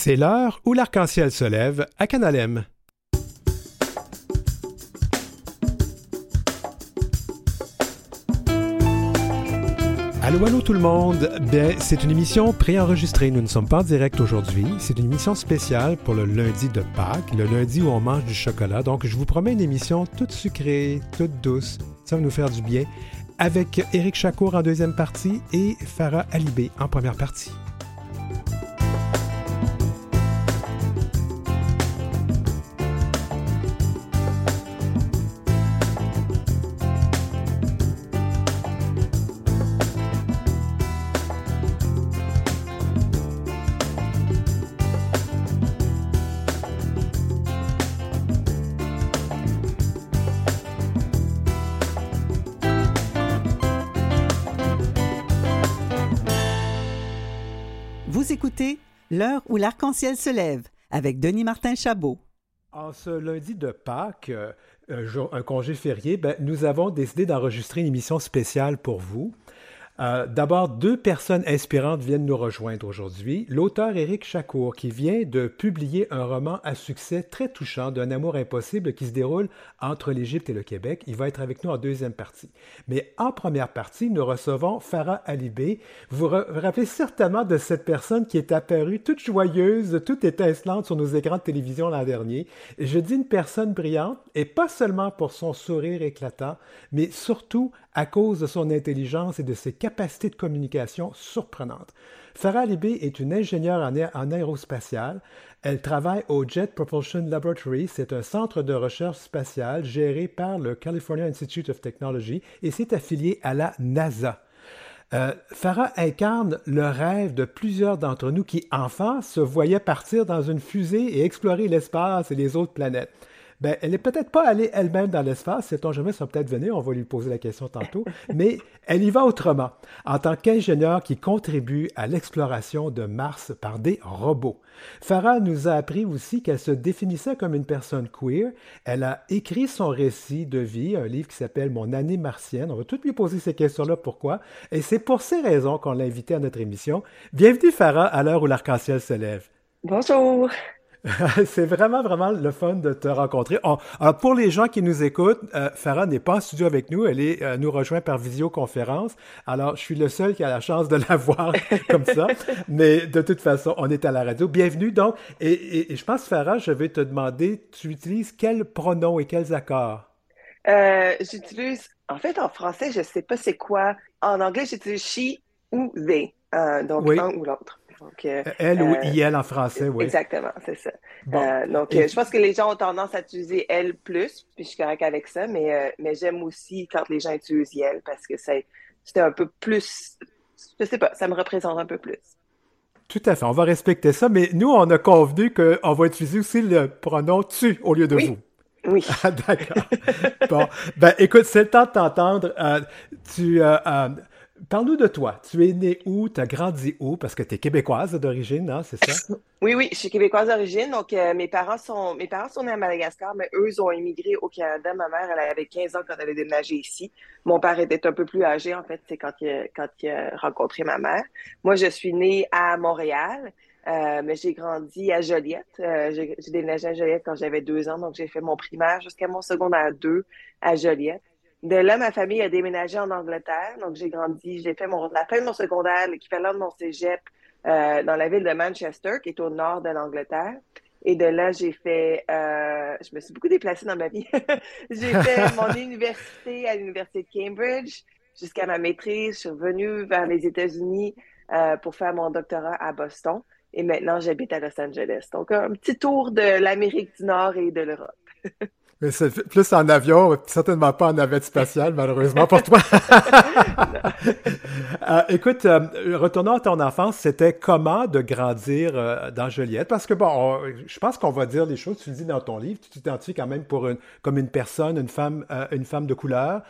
C'est l'heure où l'arc-en-ciel se lève à Canalem. Allô, allô tout le monde. Ben, c'est une émission préenregistrée. Nous ne sommes pas en direct aujourd'hui. C'est une émission spéciale pour le lundi de Pâques, le lundi où on mange du chocolat. Donc, je vous promets une émission toute sucrée, toute douce. Ça va nous faire du bien. Avec Éric Chacour en deuxième partie et Farah Alibé en première partie. L'arc-en-ciel se lève avec Denis Martin Chabot. En ce lundi de Pâques, euh, un, congé férié, ben, nous avons décidé d'enregistrer une émission spéciale pour vous. Euh, D'abord, deux personnes inspirantes viennent nous rejoindre aujourd'hui. L'auteur Éric Chacour, qui vient de publier un roman à succès très touchant d'un amour impossible qui se déroule entre l'Égypte et le Québec. Il va être avec nous en deuxième partie. Mais en première partie, nous recevons Farah Alibé. Vous vous rappelez certainement de cette personne qui est apparue toute joyeuse, toute étincelante sur nos écrans de télévision l'an dernier. Je dis une personne brillante, et pas seulement pour son sourire éclatant, mais surtout à cause de son intelligence et de ses capacités de communication surprenantes. Farah Alibé est une ingénieure en aérospatiale. Elle travaille au Jet Propulsion Laboratory. C'est un centre de recherche spatiale géré par le California Institute of Technology et c'est affilié à la NASA. Euh, Farah incarne le rêve de plusieurs d'entre nous qui, enfants, se voyaient partir dans une fusée et explorer l'espace et les autres planètes. Ben, elle n'est peut-être pas allée elle-même dans l'espace, sait-on jamais, ça va peut-être venir, on va lui poser la question tantôt, mais elle y va autrement, en tant qu'ingénieure qui contribue à l'exploration de Mars par des robots. Farah nous a appris aussi qu'elle se définissait comme une personne queer. Elle a écrit son récit de vie, un livre qui s'appelle Mon année martienne. On va tout lui poser ces questions-là, pourquoi? Et c'est pour ces raisons qu'on l'a invitée à notre émission. Bienvenue Farah à l'heure où l'arc-en-ciel se lève. Bonjour. c'est vraiment, vraiment le fun de te rencontrer. On- alors, pour les gens qui nous écoutent, euh, Farah n'est pas en studio avec nous. Elle est, euh, nous rejoint par visioconférence. Alors, je suis le seul qui a la chance de la voir comme ça. Mais de toute façon, on est à la radio. Bienvenue donc. Et, et- et je pense, Farah, je vais te demander, tu utilises quels pronoms et quels accords? Euh, j'utilise, en fait, en français, je sais pas c'est quoi. En anglais, j'utilise she ou they, donc Oui. un ou l'autre. Donc, euh, Elle ou Euh, il en français, oui. exactement, c'est ça. Bon. Euh, donc, Et- euh, je pense que les gens ont tendance à utiliser elle plus, puis je suis correct avec ça, mais, euh, mais j'aime aussi quand les gens utilisent elle parce que c'est c'est un peu plus, je sais pas, ça me représente un peu plus. Tout à fait. On va respecter ça. Mais nous, on a convenu qu'on va utiliser aussi le pronom tu au lieu de Oui. vous. Oui. Ah, d'accord. Bon, ben écoute, c'est le temps de t'entendre. Euh, tu, euh, euh, parle-nous de toi. Tu es né où? Tu as grandi où? Parce que tu es québécoise d'origine, hein, c'est ça? Oui, oui, je suis québécoise d'origine, donc euh, mes parents sont mes parents sont nés à Madagascar, mais eux ont immigré au Canada. Ma mère, elle avait 15 ans quand elle a déménagé ici. Mon père était un peu plus âgé, en fait, c'est quand il a, rencontré ma mère. Moi, je suis née à Montréal, euh, mais j'ai grandi à Joliette. Euh, j'ai j'ai déménagé à Joliette quand j'avais deux ans, donc j'ai fait mon primaire jusqu'à mon secondaire 2 à Joliette. De là, ma famille a déménagé en Angleterre, donc j'ai grandi, j'ai fait mon, la fin de mon secondaire, l'équivalent de mon cégep, euh, dans la ville de Manchester, qui est au nord de l'Angleterre. Et de là, j'ai fait, euh, je me suis beaucoup déplacée dans ma vie. j'ai fait mon université à l'université de Cambridge jusqu'à ma maîtrise. Je suis revenue vers les États-Unis euh, pour faire mon doctorat à Boston. Et maintenant, j'habite à Los Angeles. Donc, un petit tour de l'Amérique du Nord et de l'Europe. Mais c'est plus en avion, certainement pas en navette spatiale, malheureusement pour toi. Euh, écoute, euh, retournons à ton enfance. C'était comment de grandir euh, dans Joliette? Parce que, bon, on- je pense qu'on va dire les choses, tu le dis dans ton livre, tu t'identifies quand même pour une, comme une personne, une femme, une femme de couleur,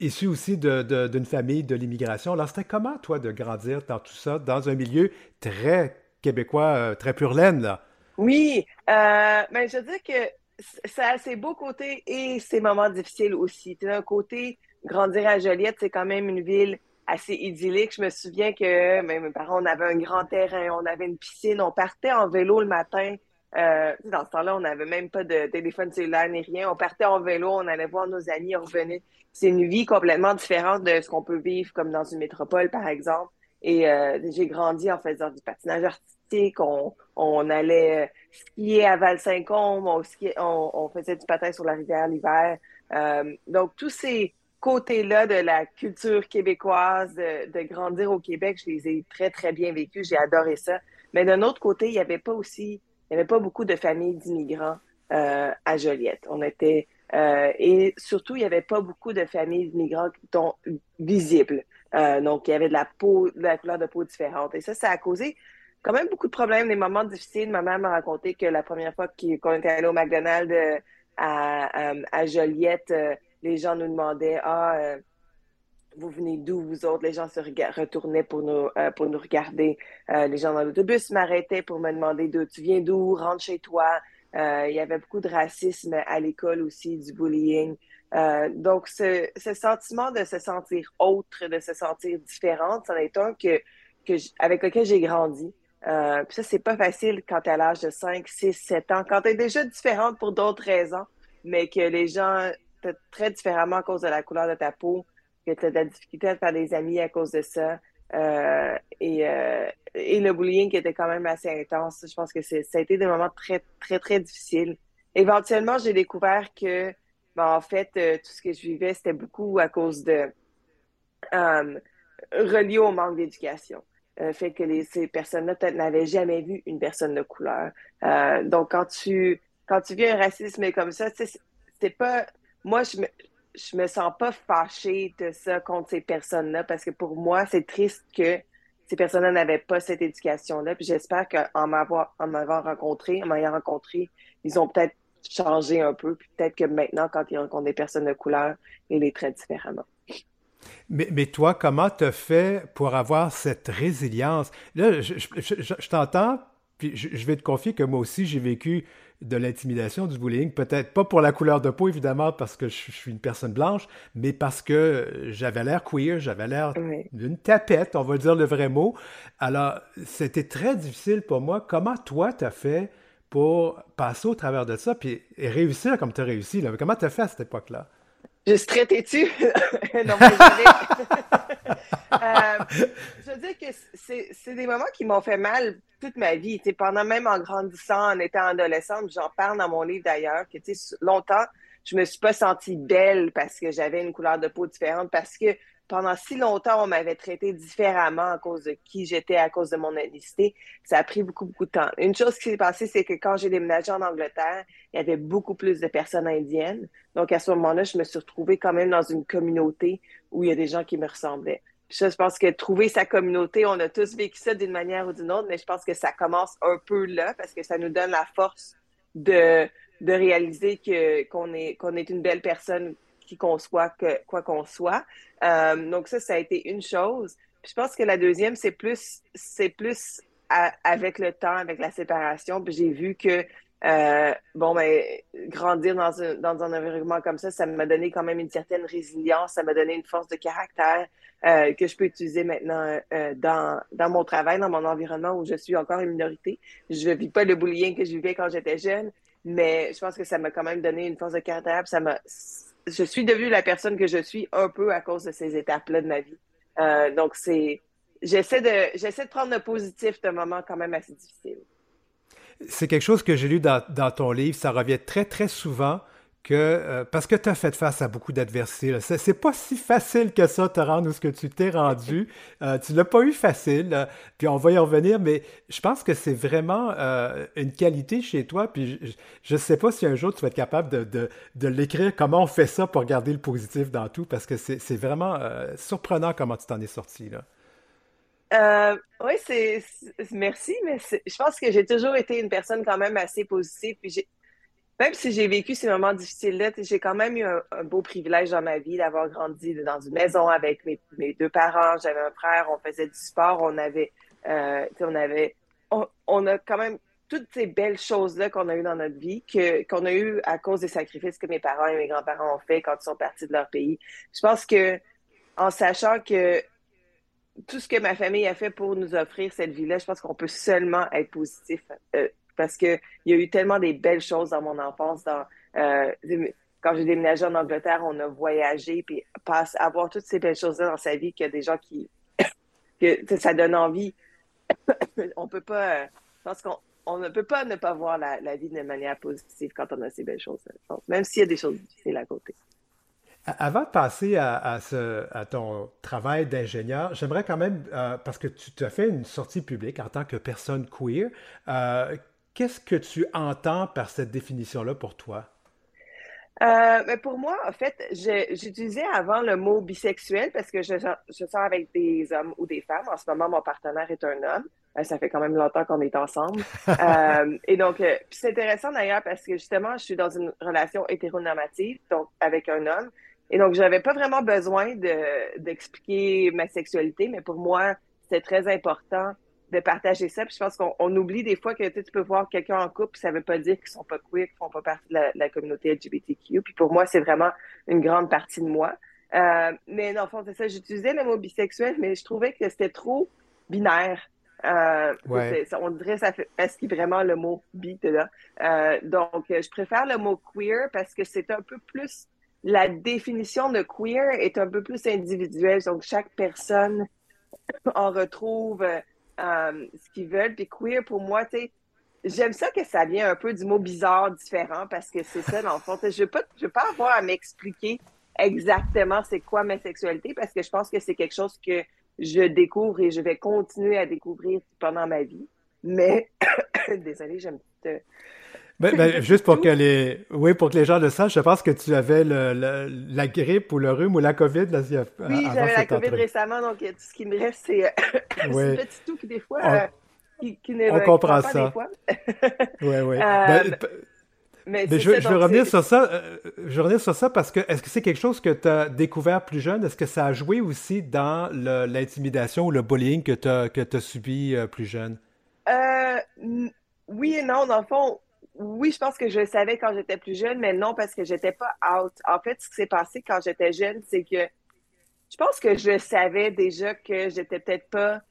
issue aussi de- de- d'une famille de l'immigration. Alors, c'était comment, toi, de grandir dans tout ça, dans un milieu très québécois, très pur laine, là? Oui, euh, ben, je veux dire que ça a ses beaux côtés et ses moments difficiles aussi. D'un côté, grandir à Joliette, c'est quand même une ville assez idyllique. Je me souviens que mes parents, on avait un grand terrain, on avait une piscine, on partait en vélo le matin. Euh, dans ce temps-là, on n'avait même pas de téléphone cellulaire ni rien. On partait en vélo, on allait voir nos amis, on revenait. C'est une vie complètement différente de ce qu'on peut vivre comme dans une métropole, par exemple. Et euh, j'ai grandi en faisant du patinage artistique. On, allait skier à Val-Saint-Côme, on, faisait du patin sur la rivière l'hiver. Euh, donc, tous ces côtés-là de la culture québécoise, de, grandir au Québec, je les ai très, très bien vécus. J'ai adoré ça. Mais d'un autre côté, il n'y avait pas aussi, il n'y avait pas beaucoup de familles d'immigrants euh, à Joliette. On était, euh, et surtout, il n'y avait pas beaucoup de familles d'immigrants visibles. Donc, il y avait de la peau, de la couleur de peau différente. Et ça, ça a causé quand même beaucoup de problèmes, des moments difficiles. Ma mère m'a raconté que la première fois qu'on était allé au McDonald's euh, à, à, Joliette, euh, les gens nous demandaient Ah, vous venez d'où, vous autres? Les gens se retournaient pour nous, pour nous regarder. les gens dans l'autobus m'arrêtaient pour me demander d'où tu viens d'où, rentre chez toi. il y avait beaucoup de racisme à l'école aussi, du bullying. Euh, donc, ce, ce, sentiment de se sentir autre, de se sentir différente, c'en est un que, que avec lequel j'ai grandi. Euh, puis ça, c'est pas facile quand tu à l'âge de 5, 6, 7 ans, quand tu es déjà différente pour d'autres raisons, mais que les gens te traitent différemment à cause de la couleur de ta peau, que tu as de la difficulté à faire des amis à cause de ça. Euh, et, euh, et le bullying qui était quand même assez intense. Je pense que ça a été des moments très, très, très difficiles. Éventuellement, j'ai découvert que ben, en fait, euh, tout ce que je vivais, c'était beaucoup à cause de euh, relié au manque d'éducation. Euh, fait que ces personnes-là peut-être n'avaient jamais vu une personne de couleur. Euh, donc, quand tu quand tu vis un racisme comme ça, c'est pas. Moi, je me, je me sens pas fâchée de ça contre ces personnes-là parce que pour moi, c'est triste que ces personnes-là n'avaient pas cette éducation-là. Puis j'espère qu'en m'avoir en m'avoir rencontré, en m'ayant rencontré, ils ont peut-être changer un peu. Puis peut-être que maintenant, quand il rencontre des personnes de couleur, il les traite différemment. Mais, mais toi, comment tu fait pour avoir cette résilience? Là, je, je, t'entends, puis je, vais te confier que moi aussi, j'ai vécu de l'intimidation, du bullying, peut-être pas pour la couleur de peau, évidemment, parce que je, suis une personne blanche, mais parce que j'avais l'air queer, j'avais l'air d'une tapette, on va dire le vrai mot. Alors, c'était très difficile pour moi. Comment toi, tu as fait pour passer au travers de ça puis et réussir comme tu as réussi. Là? Comment tu as fait à cette époque-là? Je suis traité-tu? non, euh, je veux dire que c'est des moments qui m'ont fait mal toute ma vie. pendant même en grandissant, en étant adolescente, j'en parle dans mon livre d'ailleurs, que longtemps, je me suis pas sentie belle parce que j'avais une couleur de peau différente, parce que pendant si longtemps, on m'avait traité différemment à cause de qui j'étais, à cause de mon ethnicité. Ça a pris beaucoup, beaucoup de temps. Une chose qui s'est passée, c'est que quand j'ai déménagé en Angleterre, il y avait beaucoup plus de personnes indiennes. Donc, à ce moment-là, je me suis retrouvée quand même dans une communauté où il y a des gens qui me ressemblaient. je pense que trouver sa communauté, on a tous vécu ça d'une manière ou d'une autre, mais je pense que ça commence un peu là parce que ça nous donne la force de, de réaliser que, qu'on est, qu'on est une belle personne qu'on soit, que, quoi qu'on soit. Euh, donc ça, ça a été une chose. Je pense que la deuxième, c'est plus, c'est plus avec le temps, avec la séparation. J'ai vu que euh, bon, ben, grandir dans un, dans un environnement comme ça, ça m'a donné quand même une certaine résilience, ça m'a donné une force de caractère euh, que je peux utiliser maintenant dans, dans mon travail, dans mon environnement où je suis encore une minorité. Je ne vis pas le bullying que je vivais quand j'étais jeune, mais je pense que ça m'a quand même donné une force de caractère. Ça m'a je suis devenue la personne que je suis un peu à cause de ces étapes-là de ma vie. Euh, donc, c'est. J'essaie de, j'essaie de prendre le positif d'un moment quand même assez difficile. C'est quelque chose que j'ai lu dans, dans, ton livre. Ça revient très, très souvent que euh, parce que tu as fait face à beaucoup d'adversités. C'est pas si facile que ça te rendre où ce que tu t'es rendu. Euh, tu l'as pas eu facile. puis on va y revenir, mais je pense que c'est vraiment euh, une qualité chez toi. Puis je ne sais pas si un jour tu vas être capable de, de, de l'écrire, comment on fait ça pour garder le positif dans tout, parce que c'est vraiment surprenant comment tu t'en es sorti. Là. oui, c'est merci, mais je pense que j'ai toujours été une personne quand même assez positive. Puis même si j'ai vécu ces moments difficiles-là, j'ai quand même eu un, beau privilège dans ma vie d'avoir grandi dans une maison avec mes, deux parents. J'avais un frère, on faisait du sport, on avait, euh, on avait, on, a quand même toutes ces belles choses-là qu'on a eues dans notre vie, que, qu'on a eues à cause des sacrifices que mes parents et mes grands-parents ont fait quand ils sont partis de leur pays. Je pense que, en sachant que tout ce que ma famille a fait pour nous offrir cette vie-là, je pense qu'on peut seulement être positif euh, parce qu'il y a eu tellement des belles choses dans mon enfance. Euh, quand j'ai déménagé en Angleterre, on a voyagé, puis avoir toutes ces belles choses-là dans sa vie qu'il y a des gens qui. que ça donne envie. on peut pas. je pense qu'on on ne peut pas ne pas voir la, vie de manière positive quand on a ces belles choses. Même s'il y a des choses difficiles à côté. Avant de passer à, ton travail d'ingénieur, j'aimerais quand même, euh, parce que tu as fait une sortie publique en tant que personne queer, euh, qu'est-ce que tu entends par cette définition-là pour toi? Euh, mais pour moi, en fait, j'utilisais avant le mot bisexuel parce que je, je sors avec des hommes ou des femmes. En ce moment, mon partenaire est un homme. ça fait quand même longtemps qu'on est ensemble. et donc, c'est intéressant d'ailleurs parce que justement, je suis dans une relation hétéronormative, donc avec un homme. Et donc, j'avais pas vraiment besoin d'expliquer ma sexualité, mais pour moi, c'était très important de partager ça. Puis je pense qu'on oublie des fois que tu peux voir quelqu'un en couple, ça veut pas dire qu'ils sont pas queer, qu'ils font pas partie de la, communauté LGBTQ. Puis pour moi, c'est vraiment une grande partie de moi. Euh, mais dans le fond, c'est ça. J'utilisais le mot bisexuel, mais je trouvais que c'était trop binaire. Euh, on dirait ça fait parce qu'il vraiment le mot bi là. Euh, donc, je préfère le mot queer parce que c'est un peu plus la définition de queer est un peu plus individuelle. Donc, chaque personne en retrouve euh, ce qu'ils veulent. Puis queer, pour moi, tu sais, j'aime ça que ça vient un peu du mot bizarre, différent, parce que c'est ça, dans le fond. Je ne veux, veux, pas avoir à m'expliquer exactement c'est quoi ma sexualité, parce que je pense que c'est quelque chose que je découvre et je vais continuer à découvrir pendant ma vie. Mais, désolée, j'aime ben, ben, juste pour que les, oui, pour que les gens le sachent, je pense que tu avais le, la grippe ou le rhume ou la COVID. Là, oui, j'avais la COVID récemment, donc tout ce qui me reste, c'est euh, oui. ce petit tout qui, des fois, on, euh, qui, qui ne on comprend pas ça. Des fois. oui, oui. Euh, ben, mais, mais je, je, vais revenir sur ça. je revenir sur ça parce que est-ce que c'est quelque chose que tu as découvert plus jeune? Est-ce que ça a joué aussi dans l'intimidation ou le bullying que tu as, que as subi plus jeune? oui et non. Dans le fond, oui, je pense que je le savais quand j'étais plus jeune, mais non parce que j'étais pas out. En fait, ce qui s'est passé quand j'étais jeune, c'est que je pense que je savais déjà que j'étais peut-être pas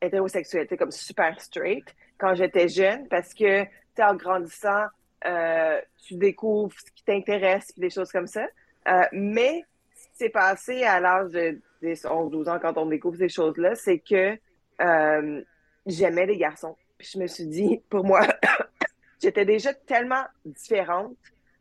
hétérosexuelle, comme super straight quand j'étais jeune parce que, en grandissant, euh, tu découvres ce qui t'intéresse, des choses comme ça. Euh, mais ce qui s'est passé à l'âge de 10, 11, 12 ans quand on découvre ces choses-là, c'est que euh, j'aimais les garçons. Je me suis dit, pour moi, j'étais déjà tellement différente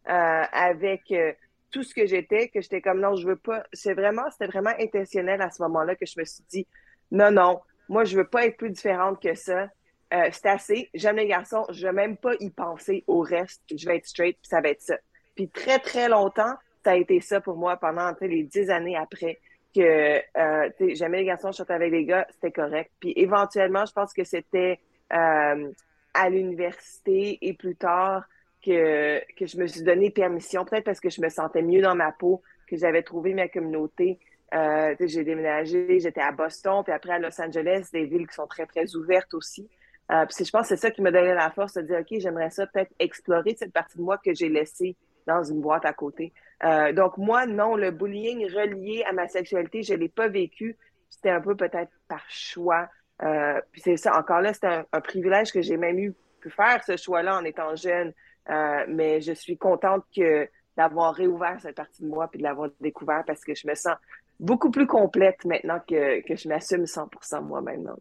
euh, avec euh, tout ce que j'étais que j'étais comme non, je veux pas. C'est vraiment, c'était vraiment intentionnel à ce moment-là que je me suis dit non, non, moi je veux pas être plus différente que ça. Euh, c'est assez. J'aime les garçons. Je veux même pas y penser au reste. Je vais être straight, puis ça va être ça. Puis très très longtemps, ça a été ça pour moi pendant les dix années après que euh, j'aimais les garçons, je sortais avec les gars, c'était correct. Puis éventuellement, je pense que c'était euh, à l'université et plus tard que, que je me suis donné permission, peut-être parce que je me sentais mieux dans ma peau, que j'avais trouvé ma communauté. Euh, j'ai déménagé, j'étais à Boston, puis après à Los Angeles, des villes qui sont très, très ouvertes aussi. Euh, puis je pense que c'est ça qui m'a donné la force de dire, OK, j'aimerais ça peut-être explorer cette partie de moi que j'ai laissée dans une boîte à côté. Euh, donc moi, non, le bullying relié à ma sexualité, je l'ai pas vécu. C'était un peu peut-être par choix. Euh, puis c'est ça, encore là, c'est un, privilège que j'ai même eu pu faire ce choix-là en étant jeune. Euh, mais je suis contente que d'avoir réouvert cette partie de moi puis de l'avoir découvert parce que je me sens beaucoup plus complète maintenant que, que je m'assume 100% moi-même.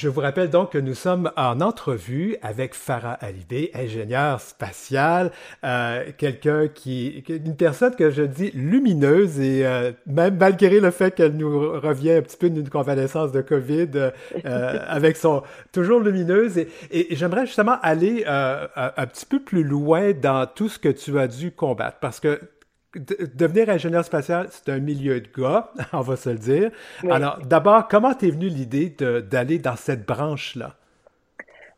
Je vous rappelle donc que nous sommes en entrevue avec Farah Alibé, ingénieure spatiale, euh, quelqu'un qui, une personne que je dis lumineuse et euh, même malgré le fait qu'elle nous revient un petit peu d'une convalescence de Covid, euh, avec son toujours lumineuse. Et, et j'aimerais justement aller un, un petit peu plus loin dans tout ce que tu as dû combattre, parce que devenir ingénieur spatial, c'est un milieu de gars, on va se le dire. Alors, d'abord, comment t'es venue l'idée d'aller dans cette branche-là?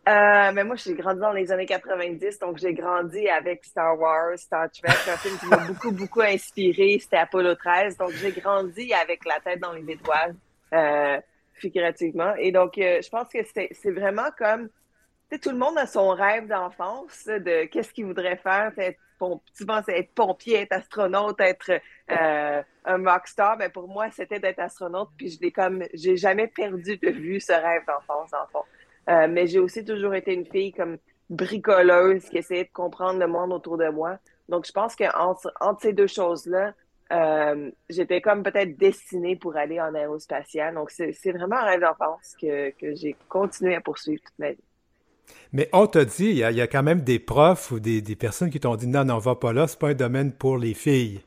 Euh, mais moi, j'ai grandi dans les années 90, donc j'ai grandi avec Star Wars, Star Trek, un film qui m'a beaucoup, beaucoup inspiré. C'était Apollo 13. Donc, j'ai grandi avec la tête dans les étoiles, euh, figurativement. Et donc, euh, je pense que c'est vraiment comme, tu sais, tout le monde a son rêve d'enfance de qu'est-ce qu'il voudrait faire. Tu penses être pompier, être astronaute, être euh, un rockstar. Mais pour moi, c'était d'être astronaute. Puis je l'ai comme, j'ai jamais perdu de vue ce rêve d'enfance, en fond. Euh, mais j'ai aussi toujours été une fille comme bricoleuse qui essayait de comprendre le monde autour de moi. Donc, je pense qu'entre entre ces deux choses-là, euh, j'étais comme peut-être destinée pour aller en aérospatial. Donc, c'est vraiment un rêve d'enfance que, que j'ai continué à poursuivre toute ma vie. Mais on t'a dit, il y, a, quand même des profs ou des, des personnes qui t'ont dit non, non, va pas là, c'est pas un domaine pour les filles.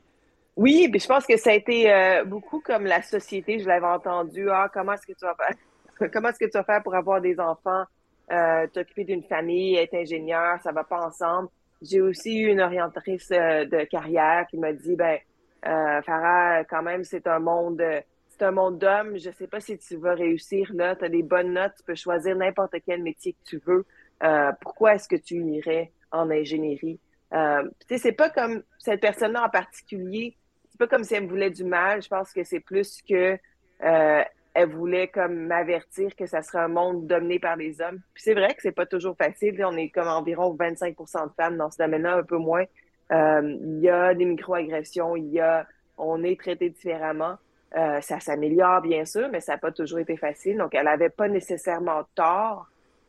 Oui, puis je pense que ça a été euh, beaucoup comme la société, je l'avais entendu. Ah, comment est-ce que tu vas faire? comment est-ce que tu vas faire pour avoir des enfants, euh, t'occuper d'une famille, être ingénieur, ça va pas ensemble. J'ai aussi eu une orientatrice euh, de carrière qui m'a dit, ben, Farah, quand même, c'est un monde, c'est un monde d'hommes. Je sais pas si tu vas réussir là. Tu as des bonnes notes, tu peux choisir n'importe quel métier que tu veux. Euh, pourquoi est-ce que tu irais en ingénierie? Euh, c'est pas comme cette personne-là en particulier. C'est pas comme si elle me voulait du mal. Je pense que c'est plus que euh, elle voulait comme m'avertir que ça serait un monde dominé par les hommes. Puis c'est vrai que c'est pas toujours facile. On est comme environ 25% de femmes dans ce domaine-là, un peu moins. Euh, il y a des microagressions, il y a, on est traité différemment. Euh, ça s'améliore bien sûr, mais ça n'a pas toujours été facile. Donc elle avait pas nécessairement tort.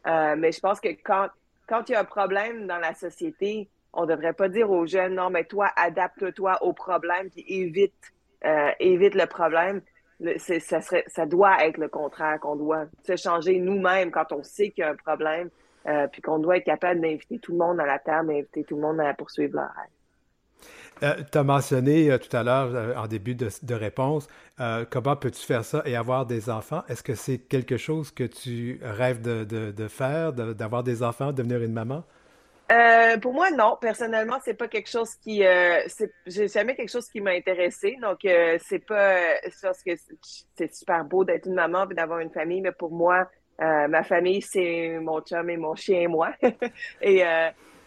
Euh, mais je pense que quand quand il y a un problème dans la société, on devrait pas dire aux jeunes non mais toi adapte-toi au problème puis évite évite le problème ça, serait, ça doit être le contraire, qu'on doit se changer nous-mêmes quand on sait qu'il y a un problème, euh, puis qu'on doit être capable d'inviter tout le monde à la table, d'inviter tout le monde à poursuivre leur rêve. Euh, tu as mentionné euh, tout à l'heure, en début de, réponse, comment peux-tu faire ça et avoir des enfants? Est-ce que c'est quelque chose que tu rêves de, de faire, d'avoir des enfants, devenir une maman? Euh, pour moi, non. Personnellement, c'est pas quelque chose qui, euh, j'ai jamais quelque chose qui m'a intéressé. Donc, euh, c'est pas, parce que c'est super beau d'être une maman et d'avoir une famille, mais pour moi, euh, ma famille, c'est mon chum et mon chien et moi. et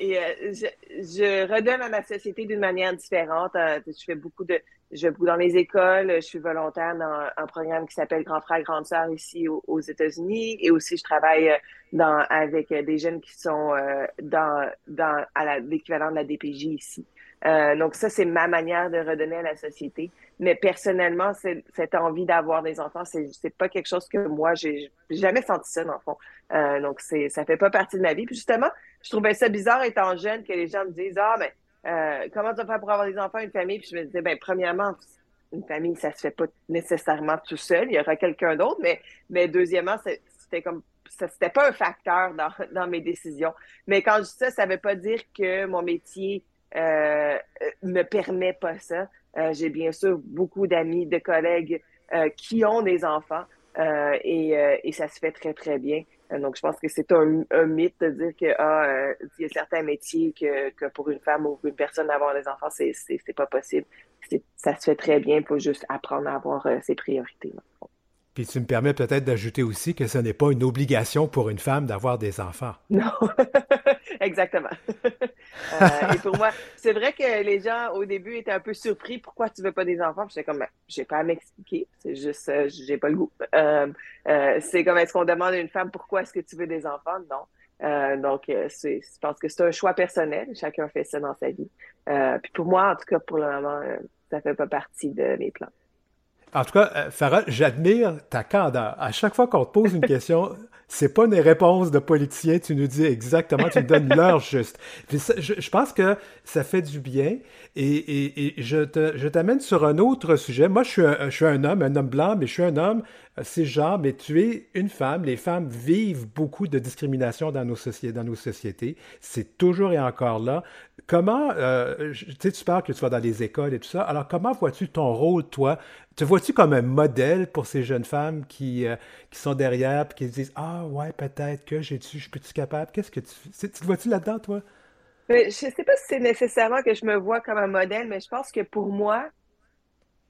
et je, je, redonne à ma société d'une manière différente. je fais beaucoup de, je vais dans les écoles, je suis volontaire dans un programme qui s'appelle Grand Frère, Grande Sœur ici aux, États-Unis et aussi je travaille euh, dans, avec des jeunes qui sont euh, dans, dans à l'équivalent de la DPJ ici. Euh, donc ça, c'est ma manière de redonner à la société. Mais personnellement, cette envie d'avoir des enfants, c'est pas quelque chose que moi j'ai jamais senti ça dans le fond. Euh, donc ça fait pas partie de ma vie. Puis justement, je trouvais ça bizarre étant jeune que les gens me disent ah mais euh, comment tu vas faire pour avoir des enfants, une famille? Puis je me disais, ben, premièrement, une famille, ça se fait pas nécessairement tout seul. Il y aura quelqu'un d'autre. Mais, mais deuxièmement, c'était comme, ça, c'était pas un facteur dans, dans mes décisions. Mais quand je dis ça, ça veut pas dire que mon métier, euh, me permet pas ça. Euh, j'ai bien sûr beaucoup d'amis, de collègues euh, qui ont des enfants euh, et, euh, et, ça se fait très, très bien. Donc, je pense que c'est un, mythe de dire que ah, euh, il y a certains métiers que, pour une femme ou une personne d'avoir des enfants, c'est, pas possible. ça se fait très bien, faut juste apprendre à avoir euh, ses priorités. Puis tu me permets peut-être d'ajouter aussi que ce n'est pas une obligation pour une femme d'avoir des enfants. Non, exactement. euh, et pour moi, c'est vrai que les gens au début étaient un peu surpris. Pourquoi tu veux pas des enfants? J'étais comme, ben, j'ai pas à m'expliquer. C'est juste, euh, j'ai pas le goût. Euh, euh, c'est comme, est-ce qu'on demande à une femme pourquoi est-ce que tu veux des enfants? Non. Euh, donc, je pense que c'est un choix personnel. Chacun fait ça dans sa vie. puis pour moi, en tout cas, pour le moment, ça fait pas partie de mes plans. En tout cas, euh, Farah, j'admire ta candeur. À chaque fois qu'on te pose une question, c'est pas une réponse de politicien, tu nous dis exactement, tu nous donnes l'heure juste. je, pense que ça fait du bien et, et, je, te, je t'amène sur un autre sujet. Moi, je suis, un, je suis un homme, un homme blanc, mais je suis un homme c'est genre, mais tu es une femme. Les femmes vivent beaucoup de discrimination dans nos, sociétés, dans nos sociétés. C'est toujours et encore là. Comment, euh, tu sais, tu parles que tu vas dans les écoles et tout ça. Alors, comment vois-tu ton rôle, toi? Te vois-tu comme un modèle pour ces jeunes femmes qui, euh, qui sont derrière et qui se disent Ah, ouais, peut-être que j'ai-tu, je suis-tu capable? Qu'est-ce que tu. Tu te vois-tu là-dedans, toi? Je ne sais pas si c'est nécessairement que je me vois comme un modèle, mais je pense que pour moi,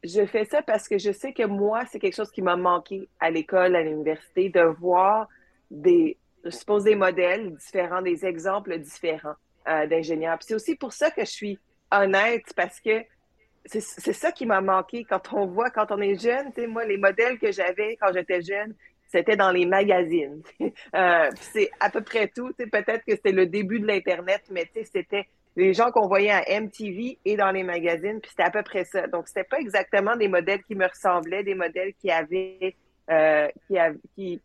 je fais ça parce que je sais que moi, c'est quelque chose qui m'a manqué à l'école, à l'université, de voir des, je suppose, des modèles différents, des exemples différents euh, d'ingénieurs. c'est aussi pour ça que je suis honnête, parce que c'est ça qui m'a manqué quand on voit, quand on est jeune, moi, les modèles que j'avais quand j'étais jeune, c'était dans les magazines. euh, c'est à peu près tout. Peut-être que c'était le début de l'Internet, mais c'était les gens qu'on voyait à MTV et dans les magazines, puis c'était à peu près ça. Donc, c'était pas exactement des modèles qui me ressemblaient, des modèles qui avaient, euh, qui,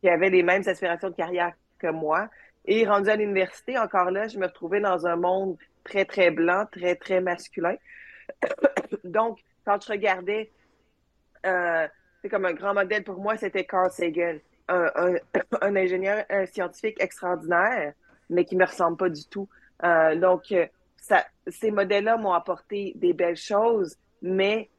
qui, avaient les mêmes aspirations de carrière que moi. Et rendu à l'université, encore là, je me retrouvais dans un monde très, très blanc, très, très masculin. Donc, quand je regardais, euh, c'est comme un grand modèle pour moi, c'était Carl Sagan, un, un, ingénieur un scientifique extraordinaire, mais qui me ressemble pas du tout. Euh, donc, ça, ces modèles-là m'ont apporté des belles choses, mais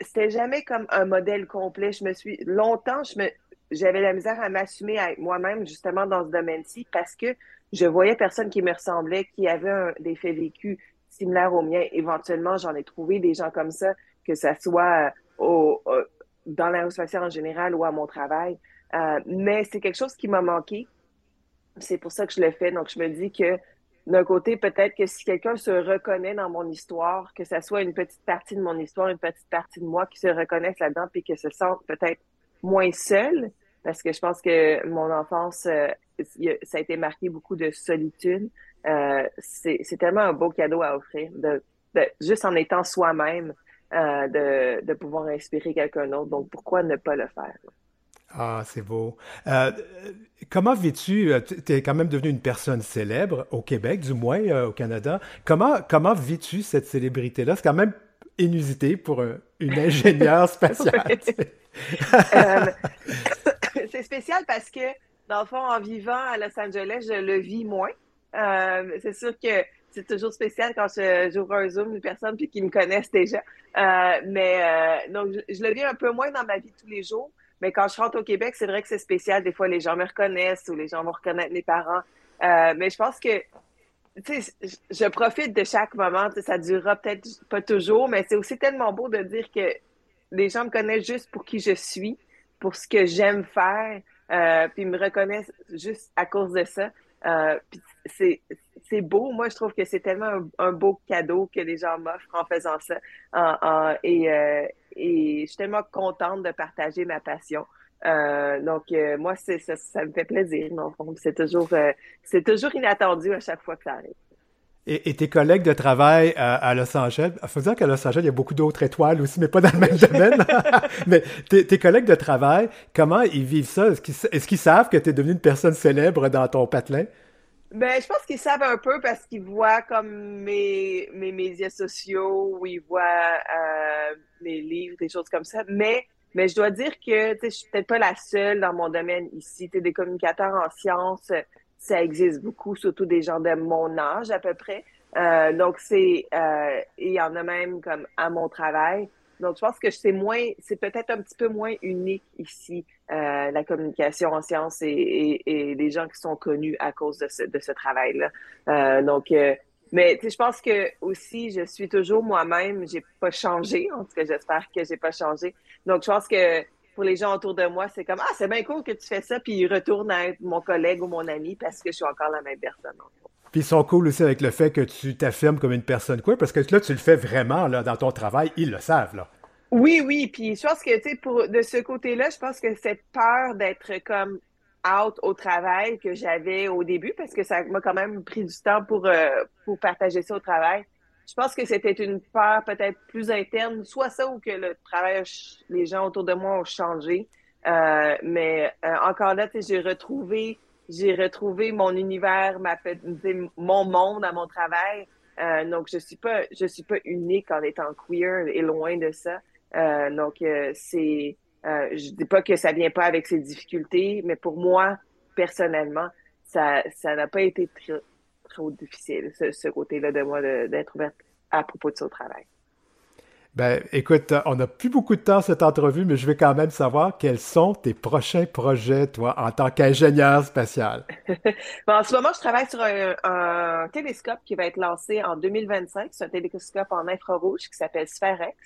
c'était jamais comme un modèle complet. Je me suis longtemps, je me, j'avais la misère à m'assumer avec moi-même justement dans ce domaine-ci parce que je voyais personne qui me ressemblait, qui avait des faits vécus similaires aux miens. Éventuellement, j'en ai trouvé des gens comme ça, que ce soit au, dans l'aérospatiale en général ou à mon travail. Euh, mais c'est quelque chose qui m'a manqué. C'est pour ça que je le fais. Donc, je me dis que d'un côté, peut-être que si quelqu'un se reconnaît dans mon histoire, que ça soit une petite partie de mon histoire, une petite partie de moi qui se reconnaisse là-dedans, puis que se sente peut-être moins seul, parce que je pense que mon enfance, euh, ça a été marqué beaucoup de solitude. Euh, c'est tellement un beau cadeau à offrir, de, juste en étant soi-même, euh, de, de, pouvoir inspirer quelqu'un d'autre. Donc, pourquoi ne pas le faire? Ah, c'est beau. Euh, comment vis-tu, tu es quand même devenu une personne célèbre au Québec, du moins au Canada. Comment, comment vis-tu cette célébrité-là? C'est quand même inusité pour une ingénieure spatiale c'est spécial parce que, dans le fond, en vivant à Los Angeles, je le vis moins. Euh, c'est sûr que c'est toujours spécial quand j'ouvre un Zoom une personne puis qu'ils me connaissent déjà. Euh, mais euh, donc, je, le vis un peu moins dans ma vie tous les jours. Mais quand je rentre au Québec, c'est vrai que c'est spécial. Des fois, les gens me reconnaissent ou les gens vont reconnaître mes parents. mais je pense que tu sais, je profite de chaque moment. Ça durera peut-être pas toujours, mais c'est aussi tellement beau de dire que les gens me connaissent juste pour qui je suis pour ce que j'aime faire, euh, puis me reconnaissent juste à cause de ça. Euh, c'est, c'est beau. Moi, je trouve que c'est tellement un, beau cadeau que les gens m'offrent en faisant ça. et, euh, et je suis tellement contente de partager ma passion. Euh, donc, moi, c'est, ça, ça, me fait plaisir. C'est toujours, c'est toujours inattendu à chaque fois que ça arrive. Et, tes collègues de travail à, Los Angeles, il faut dire qu'à Los Angeles, il y a beaucoup d'autres étoiles aussi, mais pas dans le même domaine. mais tes, collègues de travail, comment ils vivent ça? Est-ce qu'ils savent que tu es devenu une personne célèbre dans ton patelin? Ben, je pense qu'ils savent un peu parce qu'ils voient comme mes, mes médias sociaux ou ils voient euh, mes livres, des choses comme ça. Mais, mais je dois dire que je suis peut-être pas la seule dans mon domaine ici. Es des communicateurs en sciences ça existe beaucoup, surtout des gens de mon âge à peu près. Euh, donc c'est, euh, il y en a même comme à mon travail. Donc je pense que c'est moins, c'est peut-être un petit peu moins unique ici euh, la communication en sciences et, les gens qui sont connus à cause de ce, de ce travail-là. Euh, donc euh, mais je pense que aussi, je suis toujours moi-même. J'ai pas changé. En tout cas, j'espère que j'ai pas changé. Donc, je pense que pour les gens autour de moi, c'est comme Ah, c'est bien cool que tu fais ça, puis ils retournent à être mon collègue ou mon ami parce que je suis encore la même personne. Puis ils sont cool aussi avec le fait que tu t'affirmes comme une personne queer, parce que là, tu le fais vraiment là, dans ton travail, ils le savent. là. Oui, oui, puis je pense que, tu sais, pour de ce côté-là, je pense que cette peur d'être comme out au travail que j'avais au début, parce que ça m'a quand même pris du temps pour, euh, partager ça au travail, je pense que c'était une peur peut-être plus interne, soit ça ou que le travail, les gens autour de moi ont changé. Euh, mais euh, encore là, j'ai retrouvé, j'ai retrouvé mon univers, ma, mon monde à mon travail. Euh, donc je suis pas, je suis pas unique en étant queer et loin de ça. Euh, donc c'est, je dis pas que ça vient pas avec ses difficultés, mais pour moi personnellement, ça, ça n'a pas été très, trop difficile, ce, côté-là de moi, d'être ouverte à propos de son travail. Ben, écoute, on n'a plus beaucoup de temps cette entrevue, mais je vais quand même savoir quels sont tes prochains projets, toi, en tant qu'ingénieur spatial? en ce moment, je travaille sur un, télescope qui va être lancé en 2025. C'est un télescope en infrarouge qui s'appelle SphereX.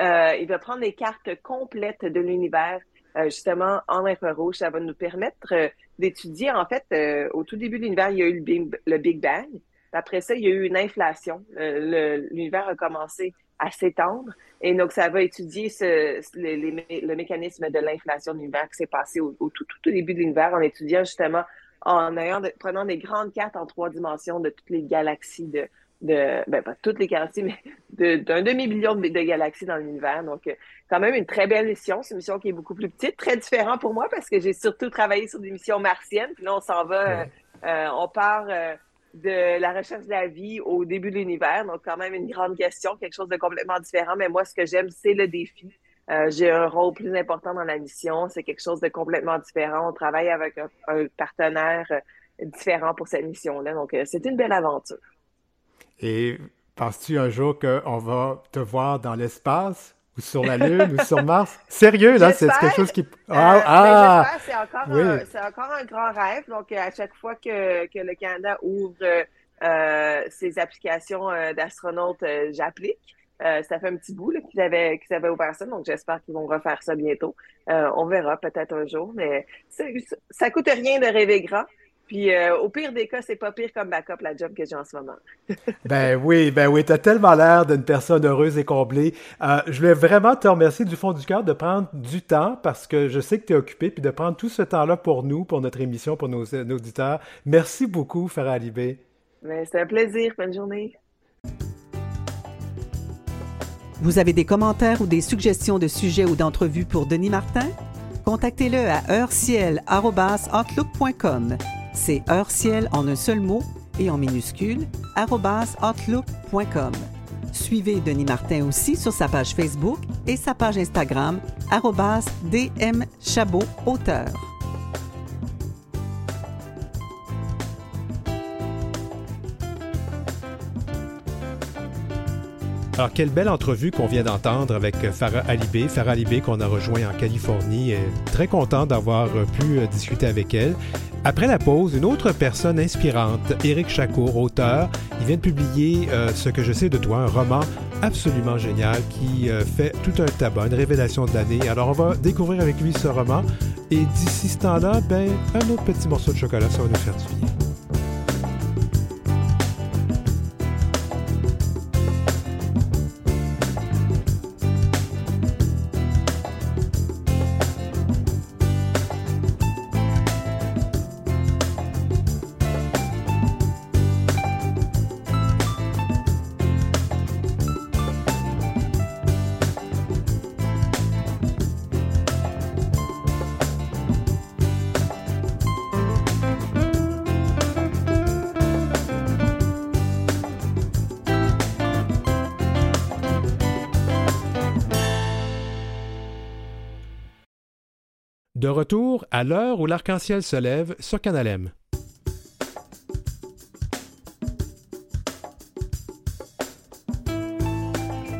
Euh, il va prendre les cartes complètes de l'univers, euh, justement, en infrarouge. Ça va nous permettre euh, d'étudier, en fait, euh, au tout début de l'univers, il y a eu le Big, Bang. Après ça, il y a eu une inflation. L'univers a commencé à s'étendre. Et donc, ça va étudier ce, le mécanisme de l'inflation de l'univers qui s'est passé au, tout, tout, début de l'univers en étudiant justement, en ayant prenant des grandes cartes en trois dimensions de toutes les galaxies de, de ben pas toutes les galaxies, mais d'un demi-million de, galaxies dans l'univers. Donc, euh, quand même une très belle mission. C'est une mission qui est beaucoup plus petite, très différente pour moi parce que j'ai surtout travaillé sur des missions martiennes. Puis là, on s'en va, euh, euh, on part de la recherche de la vie au début de l'univers. Donc, quand même une grande question, quelque chose de complètement différent. Mais moi, ce que j'aime, c'est le défi. j'ai un rôle plus important dans la mission. C'est quelque chose de complètement différent. On travaille avec un partenaire différent pour cette mission-là. Donc, c'est une belle aventure. Et penses-tu un jour qu'on va te voir dans l'espace? Ou sur la Lune ou sur Mars? Sérieux, là, c'est quelque chose qui... Euh, ah, ah! c'est encore, un, encore un grand rêve. Donc, à chaque fois que, que le Canada ouvre euh, ses applications euh, d'astronautes, j'applique. ça fait un petit bout qu'ils avaient, qu'ils avaient ouvert ça, donc j'espère qu'ils vont refaire ça bientôt. on verra peut-être un jour, mais ça coûte rien de rêver grand. Puis euh, au pire des cas, c'est pas pire comme backup la job que j'ai en ce moment. ben oui, ben oui, t'as tellement l'air d'une personne heureuse et comblée. Euh, je voulais vraiment te remercier du fond du cœur de prendre du temps parce que je sais que tu es occupé, puis de prendre tout ce temps-là pour nous, pour notre émission, pour nos, auditeurs. Merci beaucoup, Farah Alibé. Ben, c'est un plaisir. Bonne journée. Vous avez des commentaires ou des suggestions de sujets ou d'entrevues pour Denis Martin? Contactez-le à heurciel.outlook.com. C'est heure-ciel en un seul mot et en minuscule, outlook.com. Suivez Denis Martin aussi sur sa page Facebook et sa page Instagram, auteur. Alors, quelle belle entrevue qu'on vient d'entendre avec Farah Alibé. Farah Alibé qu'on a rejoint en Californie. Très content d'avoir pu discuter avec elle. Après la pause, une autre personne inspirante, Éric Chacour, auteur, il vient de publier euh, Ce que je sais de toi, un roman absolument génial qui euh, fait tout un tabac, une révélation de l'année. Alors on va découvrir avec lui ce roman et d'ici ce temps-là, ben, un autre petit morceau de chocolat, ça va nous faire du bien. À l'heure où l'arc-en-ciel se lève sur Canal M.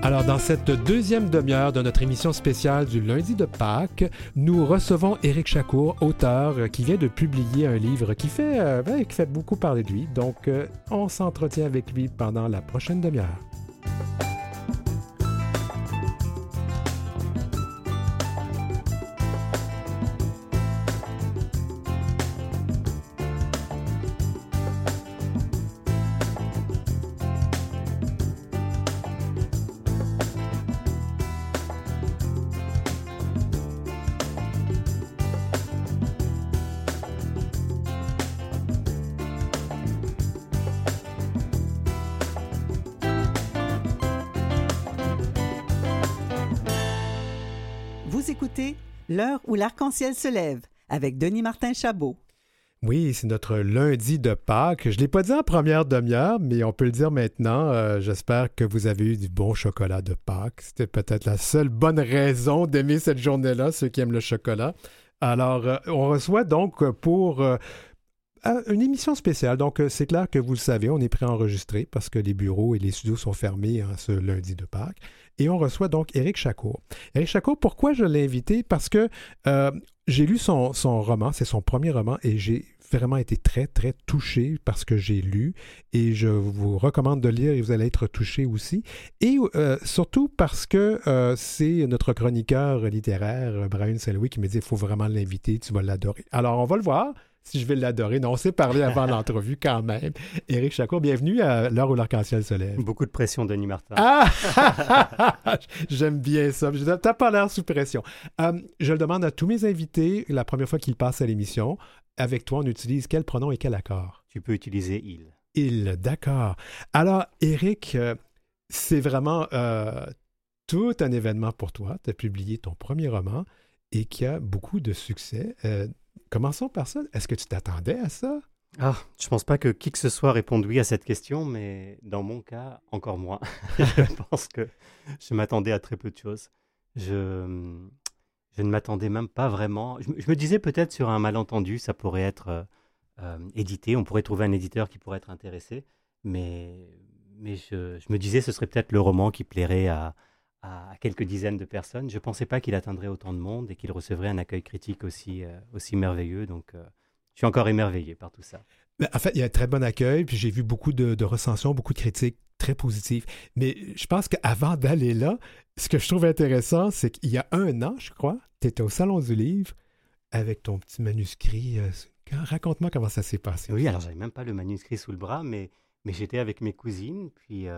Alors, dans cette deuxième demi-heure de notre émission spéciale du lundi de Pâques, nous recevons Éric Chacour, auteur qui vient de publier un livre qui fait, euh, ben, qui fait beaucoup parler de lui. Donc, euh, on s'entretient avec lui pendant la prochaine demi-heure. L'arc-en-ciel se lève avec Denis Martin Chabot. Oui, c'est notre lundi de Pâques. Je ne l'ai pas dit en première demi-heure, mais on peut le dire maintenant. Euh, j'espère que vous avez eu du bon chocolat de Pâques. C'était peut-être la seule bonne raison d'aimer cette journée-là, ceux qui aiment le chocolat. Alors, euh, on reçoit donc pour euh, une émission spéciale. Donc, c'est clair que vous le savez, on est préenregistré parce que les bureaux et les studios sont fermés hein, ce lundi de Pâques. Et on reçoit donc Éric Chacour. Éric Chacour, pourquoi je l'ai invité? Parce que euh, j'ai lu son, roman, c'est son premier roman, et j'ai vraiment été très, très touché parce que j'ai lu et je vous recommande de lire et vous allez être touché aussi. Et euh, surtout parce que euh, c'est notre chroniqueur littéraire, Brian Selway, qui me dit il faut vraiment l'inviter, tu vas l'adorer. Alors, on va le voir. Si je vais l'adorer. Non, on s'est parlé avant l'entrevue quand même. Éric Chacour, bienvenue à l'heure où l'arc-en-ciel se lève. Beaucoup de pression, Denis Martin. Ah! J'aime bien ça. T'as pas l'air sous pression. Euh, je le demande à tous mes invités la première fois qu'ils passent à l'émission. Avec toi, on utilise quel pronom et quel accord? Tu peux utiliser il. Il, d'accord. Alors, Éric, euh, c'est vraiment euh, tout un événement pour toi. Tu as publié ton premier roman et qui a beaucoup de succès. Commençons par ça. Est-ce que tu t'attendais à ça? Ah, je pense pas que qui que ce soit réponde oui à cette question, mais dans mon cas, encore moins. je pense que je m'attendais à très peu de choses. Je, je ne m'attendais même pas vraiment. Je, me disais peut-être sur un malentendu, ça pourrait être euh, euh, édité, on pourrait trouver un éditeur qui pourrait être intéressé, mais, mais je, je me disais ce serait peut-être le roman qui plairait à, à quelques dizaines de personnes. Je ne pensais pas qu'il atteindrait autant de monde et qu'il recevrait un accueil critique aussi, euh, aussi merveilleux. Donc, euh, je suis encore émerveillé par tout ça. en fait, il y a un très bon accueil, puis j'ai vu beaucoup de, recensions, beaucoup de critiques très positives. Mais je pense qu'avant d'aller là, ce que je trouve intéressant, c'est qu'il y a un an, je crois, tu étais au Salon du Livre avec ton petit manuscrit. Euh, raconte-moi comment ça s'est passé. Oui, alors j'avais même pas le manuscrit sous le bras, mais, mais j'étais avec mes cousines, puis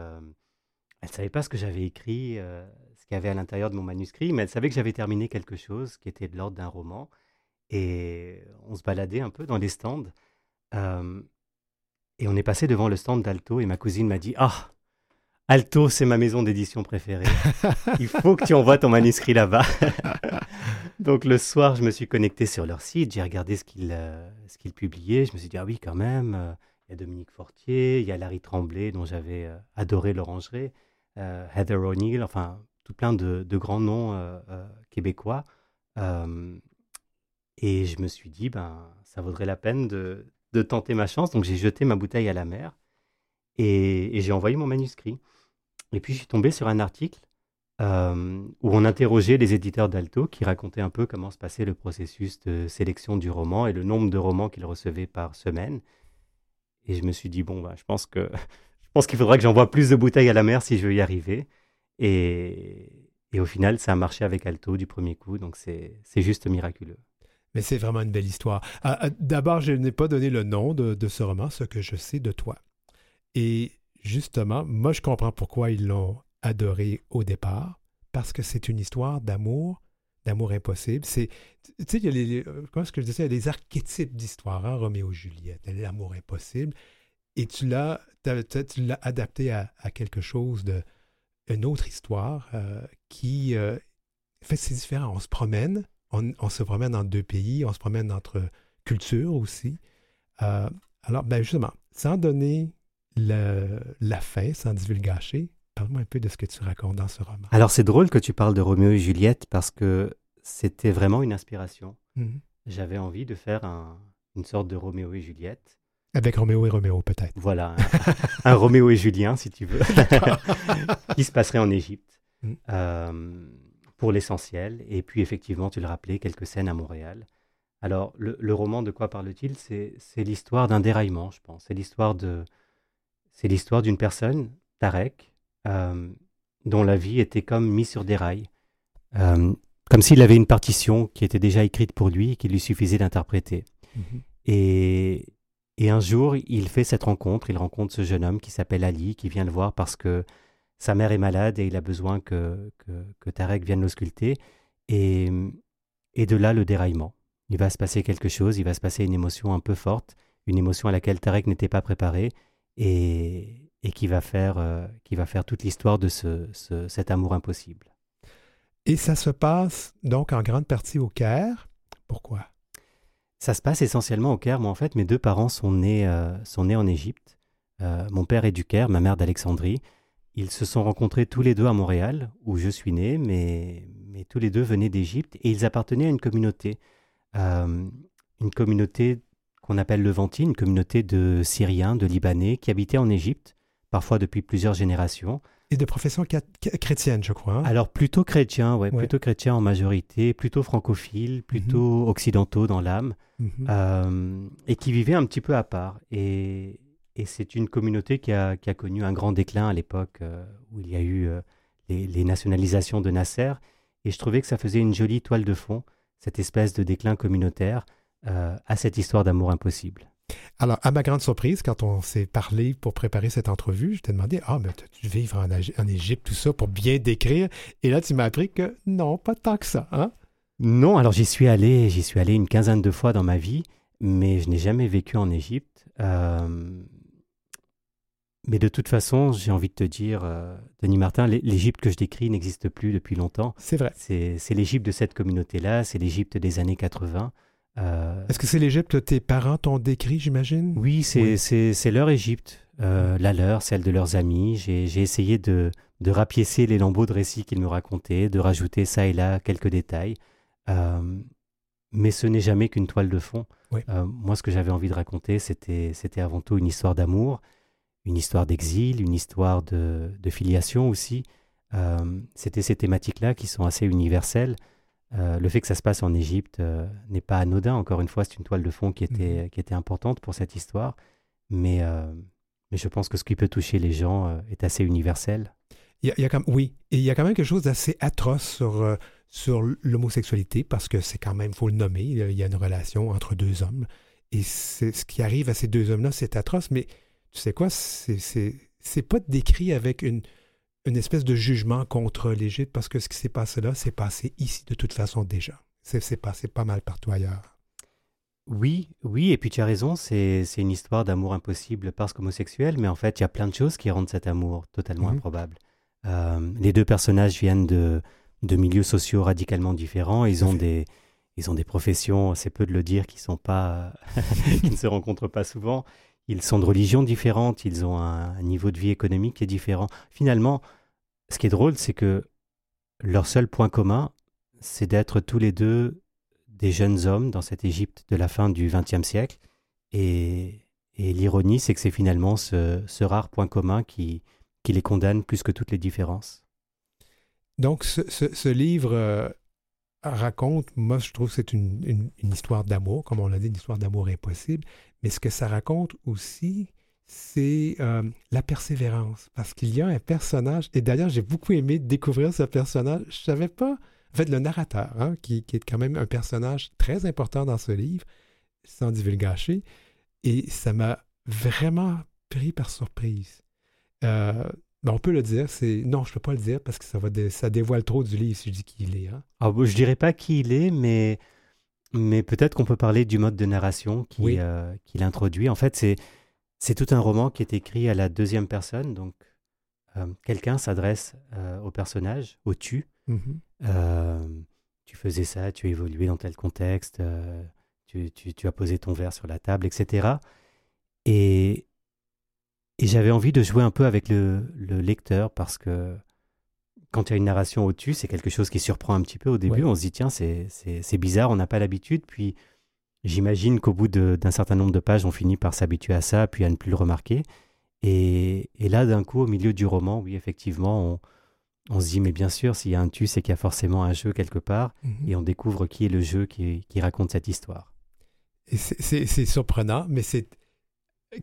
elle ne savait pas ce que j'avais écrit, euh, ce qu'il y avait à l'intérieur de mon manuscrit, mais elle savait que j'avais terminé quelque chose qui était de l'ordre d'un roman. Et on se baladait un peu dans les stands. Euh, et on est passé devant le stand d'Alto et ma cousine m'a dit Ah, Alto, c'est ma maison d'édition préférée. Il faut que tu envoies ton manuscrit là-bas. Donc le soir, je me suis connecté sur leur site, j'ai regardé ce qu'ils euh, publiaient. Je me suis dit Ah oui, quand même. Il y a Dominique Fortier, il y a Larry Tremblay, dont j'avais adoré l'orangerie. Euh, Heather O'Neill, enfin tout plein de, grands noms euh, euh, québécois. et je me suis dit, ben, ça vaudrait la peine de, tenter ma chance. Donc j'ai jeté ma bouteille à la mer et, j'ai envoyé mon manuscrit. Et puis je suis tombé sur un article où on interrogeait les éditeurs d'Alto qui racontaient un peu comment se passait le processus de sélection du roman et le nombre de romans qu'ils recevaient par semaine. Et je me suis dit, bon, ben, je pense que pense qu'il faudra que j'envoie plus de bouteilles à la mer si je veux y arriver. Et, au final, ça a marché avec Alto du premier coup, donc c'est juste miraculeux. Mais c'est vraiment une belle histoire. Ah, ah, d'abord, je n'ai pas donné le nom de, ce roman, ce que je sais de toi. Et justement, moi, je comprends pourquoi ils l'ont adoré au départ, parce que c'est une histoire d'amour, d'amour impossible. C'est, tu sais, il y a les, comment est-ce que je disais, il y a des archétypes d'histoire, hein, Roméo et Juliette, l'amour impossible, et tu l'as, tu l'as adapté à, quelque chose de une autre histoire euh, qui euh, fait c'est différent. On se promène, on, se promène dans deux pays, on se promène entre cultures aussi. Euh, alors, ben justement, sans donner la fin, sans divulgacher, parle-moi un peu de ce que tu racontes dans ce roman. Alors, c'est drôle que tu parles de Roméo et Juliette parce que c'était vraiment une inspiration. Mmh J'avais envie de faire une sorte de Roméo et Juliette avec Roméo et Roméo, peut-être. Voilà, un, Roméo et Julien, si tu veux, qui se passerait en Égypte, mm. euh, pour l'essentiel. Et puis, effectivement, tu le rappelais, quelques scènes à Montréal. Alors, le, roman, de quoi parle-t-il? C'est l'histoire d'un déraillement, je pense. C'est l'histoire de, c'est l'histoire d'une personne, Tarek, euh, dont la vie était comme mise sur des rails, euh, comme s'il avait une partition qui était déjà écrite pour lui et qu'il lui suffisait d'interpréter. Mm-hmm. Et et un jour, il fait cette rencontre, il rencontre ce jeune homme qui s'appelle Ali, qui vient le voir parce que sa mère est malade et il a besoin que, que, Tarek vienne l'ausculter. Et, et de là, le déraillement. Il va se passer quelque chose, il va se passer une émotion un peu forte, une émotion à laquelle Tarek n'était pas préparé et, et qui, va faire, euh, qui va faire toute l'histoire de ce, cet amour impossible. Et ça se passe donc en grande partie au Caire. Pourquoi? Ça se passe essentiellement au Caire. Moi, en fait, mes deux parents sont nés, euh, sont en Égypte. Euh, mon père est du Caire, ma mère d'Alexandrie. Ils se sont rencontrés tous les deux à Montréal, où je suis né, mais, mais tous les deux venaient d'Égypte et ils appartenaient à une communauté. Euh, une communauté qu'on appelle Levantine, une communauté de Syriens, de Libanais qui habitaient en Égypte, parfois depuis plusieurs générations. Et de profession chrétienne, je crois. Hein. Alors plutôt chrétien, ouais, plutôt chrétien en majorité, plutôt francophile, plutôt mhm. occidentaux dans l'âme, mhm. euh, et qui vivaient un petit peu à part. Et, et c'est une communauté qui a, qui a, connu un grand déclin à l'époque euh, où il y a eu euh, les, les, nationalisations de Nasser. Et je trouvais que ça faisait une jolie toile de fond, cette espèce de déclin communautaire, à cette histoire d'amour impossible. Alors, à ma grande surprise, quand on s'est parlé pour préparer cette entrevue, je t'ai demandé Ah, mais tu vivre en, en, Égypte, tout ça, pour bien décrire. Et là, tu m'as appris que non, pas tant que ça. Hein? Non, alors j'y suis allé, j'y suis allé une quinzaine de fois dans ma vie, mais je n'ai jamais vécu en Égypte. Euh, mais de toute façon, j'ai envie de te dire, euh, Denis Martin, l'Égypte que je décris n'existe plus depuis longtemps. C'est vrai. C'est l'Égypte de cette communauté-là, c'est l'Égypte des années 80. Euh, Est-ce que c'est l'Égypte que tes parents t'ont décrit, j'imagine? Oui, c'est leur Égypte, euh, la leur, celle de leurs amis. J'ai essayé de, de rapiécer les lambeaux de récits qu'ils me racontaient, de rajouter ça et là quelques détails. mais ce n'est jamais qu'une toile de fond. moi, ce que j'avais envie de raconter, c'était avant tout une histoire d'amour une histoire d'exil, une histoire de, filiation aussi. Euh, C'était ces thématiques-là qui sont assez universelles. Euh, le fait que ça se passe en Égypte euh, n'est pas anodin. Encore une fois, c'est une toile de fond qui était, mhm. qui était importante pour cette histoire. Mais, euh, mais je pense que ce qui peut toucher les gens est assez universel. Il y a, comme, oui, et il y a quand même quelque chose d'assez atroce sur, sur l'homosexualité parce que c'est quand même, il faut le nommer, il y a une relation entre deux hommes. Et ce qui arrive à ces deux hommes-là, c'est atroce, mais tu sais quoi, c'est pas décrit avec une, une espèce de jugement contre l'Égypte parce que ce qui s'est passé là, c'est passé ici de toute façon déjà. C'est passé pas mal partout ailleurs. Oui, oui, et puis tu as raison, c'est une histoire d'amour impossible parce qu'homosexuel, mais en fait, il y a plein de choses qui rendent cet amour totalement mhm. improbable. Euh, les deux personnages viennent de, de milieux sociaux radicalement différents, ils ont des, ils ont des professions, c'est peu de le dire, qui sont pas, qui ne se rencontrent pas souvent. Ils sont de religions différentes, ils ont un, niveau de vie économique qui est différent. Finalement, ce qui est drôle, c'est que leur seul point commun, c'est d'être tous les deux des jeunes hommes dans cette Égypte de la fin du XXe siècle. Et, l'ironie, c'est que c'est finalement ce, rare point commun qui, les condamne plus que toutes les différences. Donc, ce, livre euh, raconte, moi je trouve que c'est une, histoire d'amour, comme on l'a dit, une histoire d'amour impossible, mais ce que ça raconte aussi, c'est euh, la persévérance, parce qu'il y a un personnage, et d'ailleurs j'ai beaucoup aimé découvrir ce personnage, je savais pas, en fait le narrateur, hein, qui, est quand même un personnage très important dans ce livre, sans divulgacher, et ça m'a vraiment pris par surprise. Euh, ben, on peut le dire, c'est non, je peux pas le dire parce que ça va ça dévoile trop du livre si je dis qui il est. Hein. Ah, ne je dirais pas qui il est, mais mais peut-être qu'on peut parler du mode de narration qui euh, qu'il introduit. En fait, c'est c'est tout un roman qui est écrit à la deuxième personne, donc euh, quelqu'un s'adresse euh, au personnage, au tu. Mm-hmm. tu faisais ça, tu évolué dans tel contexte, tu, tu, tu, as posé ton verre sur la table, etc. Et, et j'avais envie de jouer un peu avec le, lecteur parce que quand il y a une narration au-dessus, c'est quelque chose qui surprend un petit peu au début. On se dit, tiens, c'est bizarre, on n'a pas l'habitude. Puis j'imagine qu'au bout d'un certain nombre de pages, on finit par s'habituer à ça, puis à ne plus le remarquer. Et, là, d'un coup, au milieu du roman, oui, effectivement, on, se dit, mais bien sûr, s'il y a un tu, c'est qu'il y a forcément un jeu quelque part. Mhm. Et on découvre qui est le jeu qui, qui raconte cette histoire. C'est surprenant, mais c'est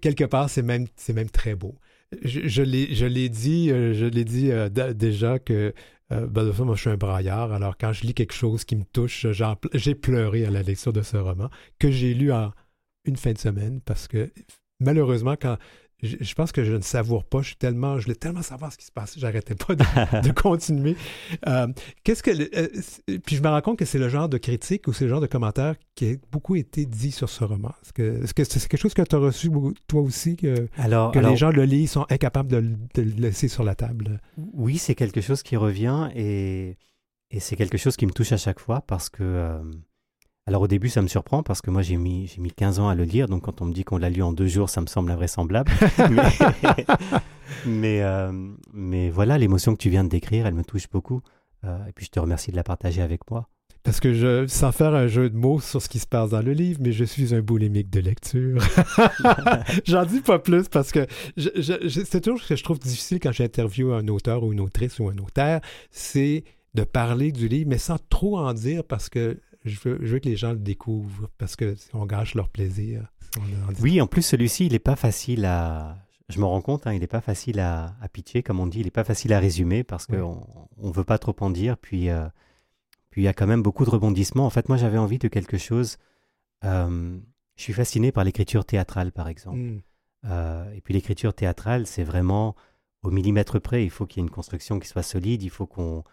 quelque part, c'est même, c'est même très beau. Je, l'ai dit, euh, euh, déjà que euh, ben, moi, je suis un braillard. Alors, quand je lis quelque chose qui me touche, j'ai pleuré à la lecture de ce roman que j'ai lu en une fin de semaine parce que malheureusement, quand je, pense que je ne savoure pas. Je suis tellement, je voulais tellement savoir ce qui se passe. J'arrêtais pas de, continuer. Euh, qu'est-ce que, euh, puis je me rends compte que c'est le genre de critique ou c'est le genre de commentaire qui a beaucoup été dit sur ce roman. Est-ce que c'est quelque chose que tu as reçu toi aussi que, que les gens le lisent, sont incapables de, le laisser sur la table? Oui, c'est quelque chose qui revient et, et c'est quelque chose qui me touche à chaque fois parce que euh, alors au début, ça me surprend parce que moi j'ai mis, j'ai mis 15 ans à le lire, donc quand on me dit qu'on l'a lu en deux jours, ça me semble invraisemblable. mais, euh, mais, voilà, l'émotion que tu viens de décrire, elle me touche beaucoup. Euh, et puis je te remercie de la partager avec moi. Parce que je, sans faire un jeu de mots sur ce qui se passe dans le livre, mais je suis un boulimique de lecture. J'en dis pas plus parce que c'est toujours ce que je trouve difficile quand j'interviewe un auteur ou une autrice ou un auteur, c'est de parler du livre, mais sans trop en dire parce que je veux, que les gens le découvrent parce que on gâche leur plaisir. oui, en plus, celui-ci, il n'est pas facile à. Je me rends compte, hein, il n'est pas facile à, à, pitcher, comme on dit. Il n'est pas facile à résumer parce qu'on ne veut pas trop en dire. Puis, euh, puis il y a quand même beaucoup de rebondissements. En fait, moi, j'avais envie de quelque chose je suis fasciné par l'écriture théâtrale, par exemple. Hmm. et puis l'écriture théâtrale, c'est vraiment au millimètre près. Il faut qu'il y ait une construction qui soit solide, il faut qu'on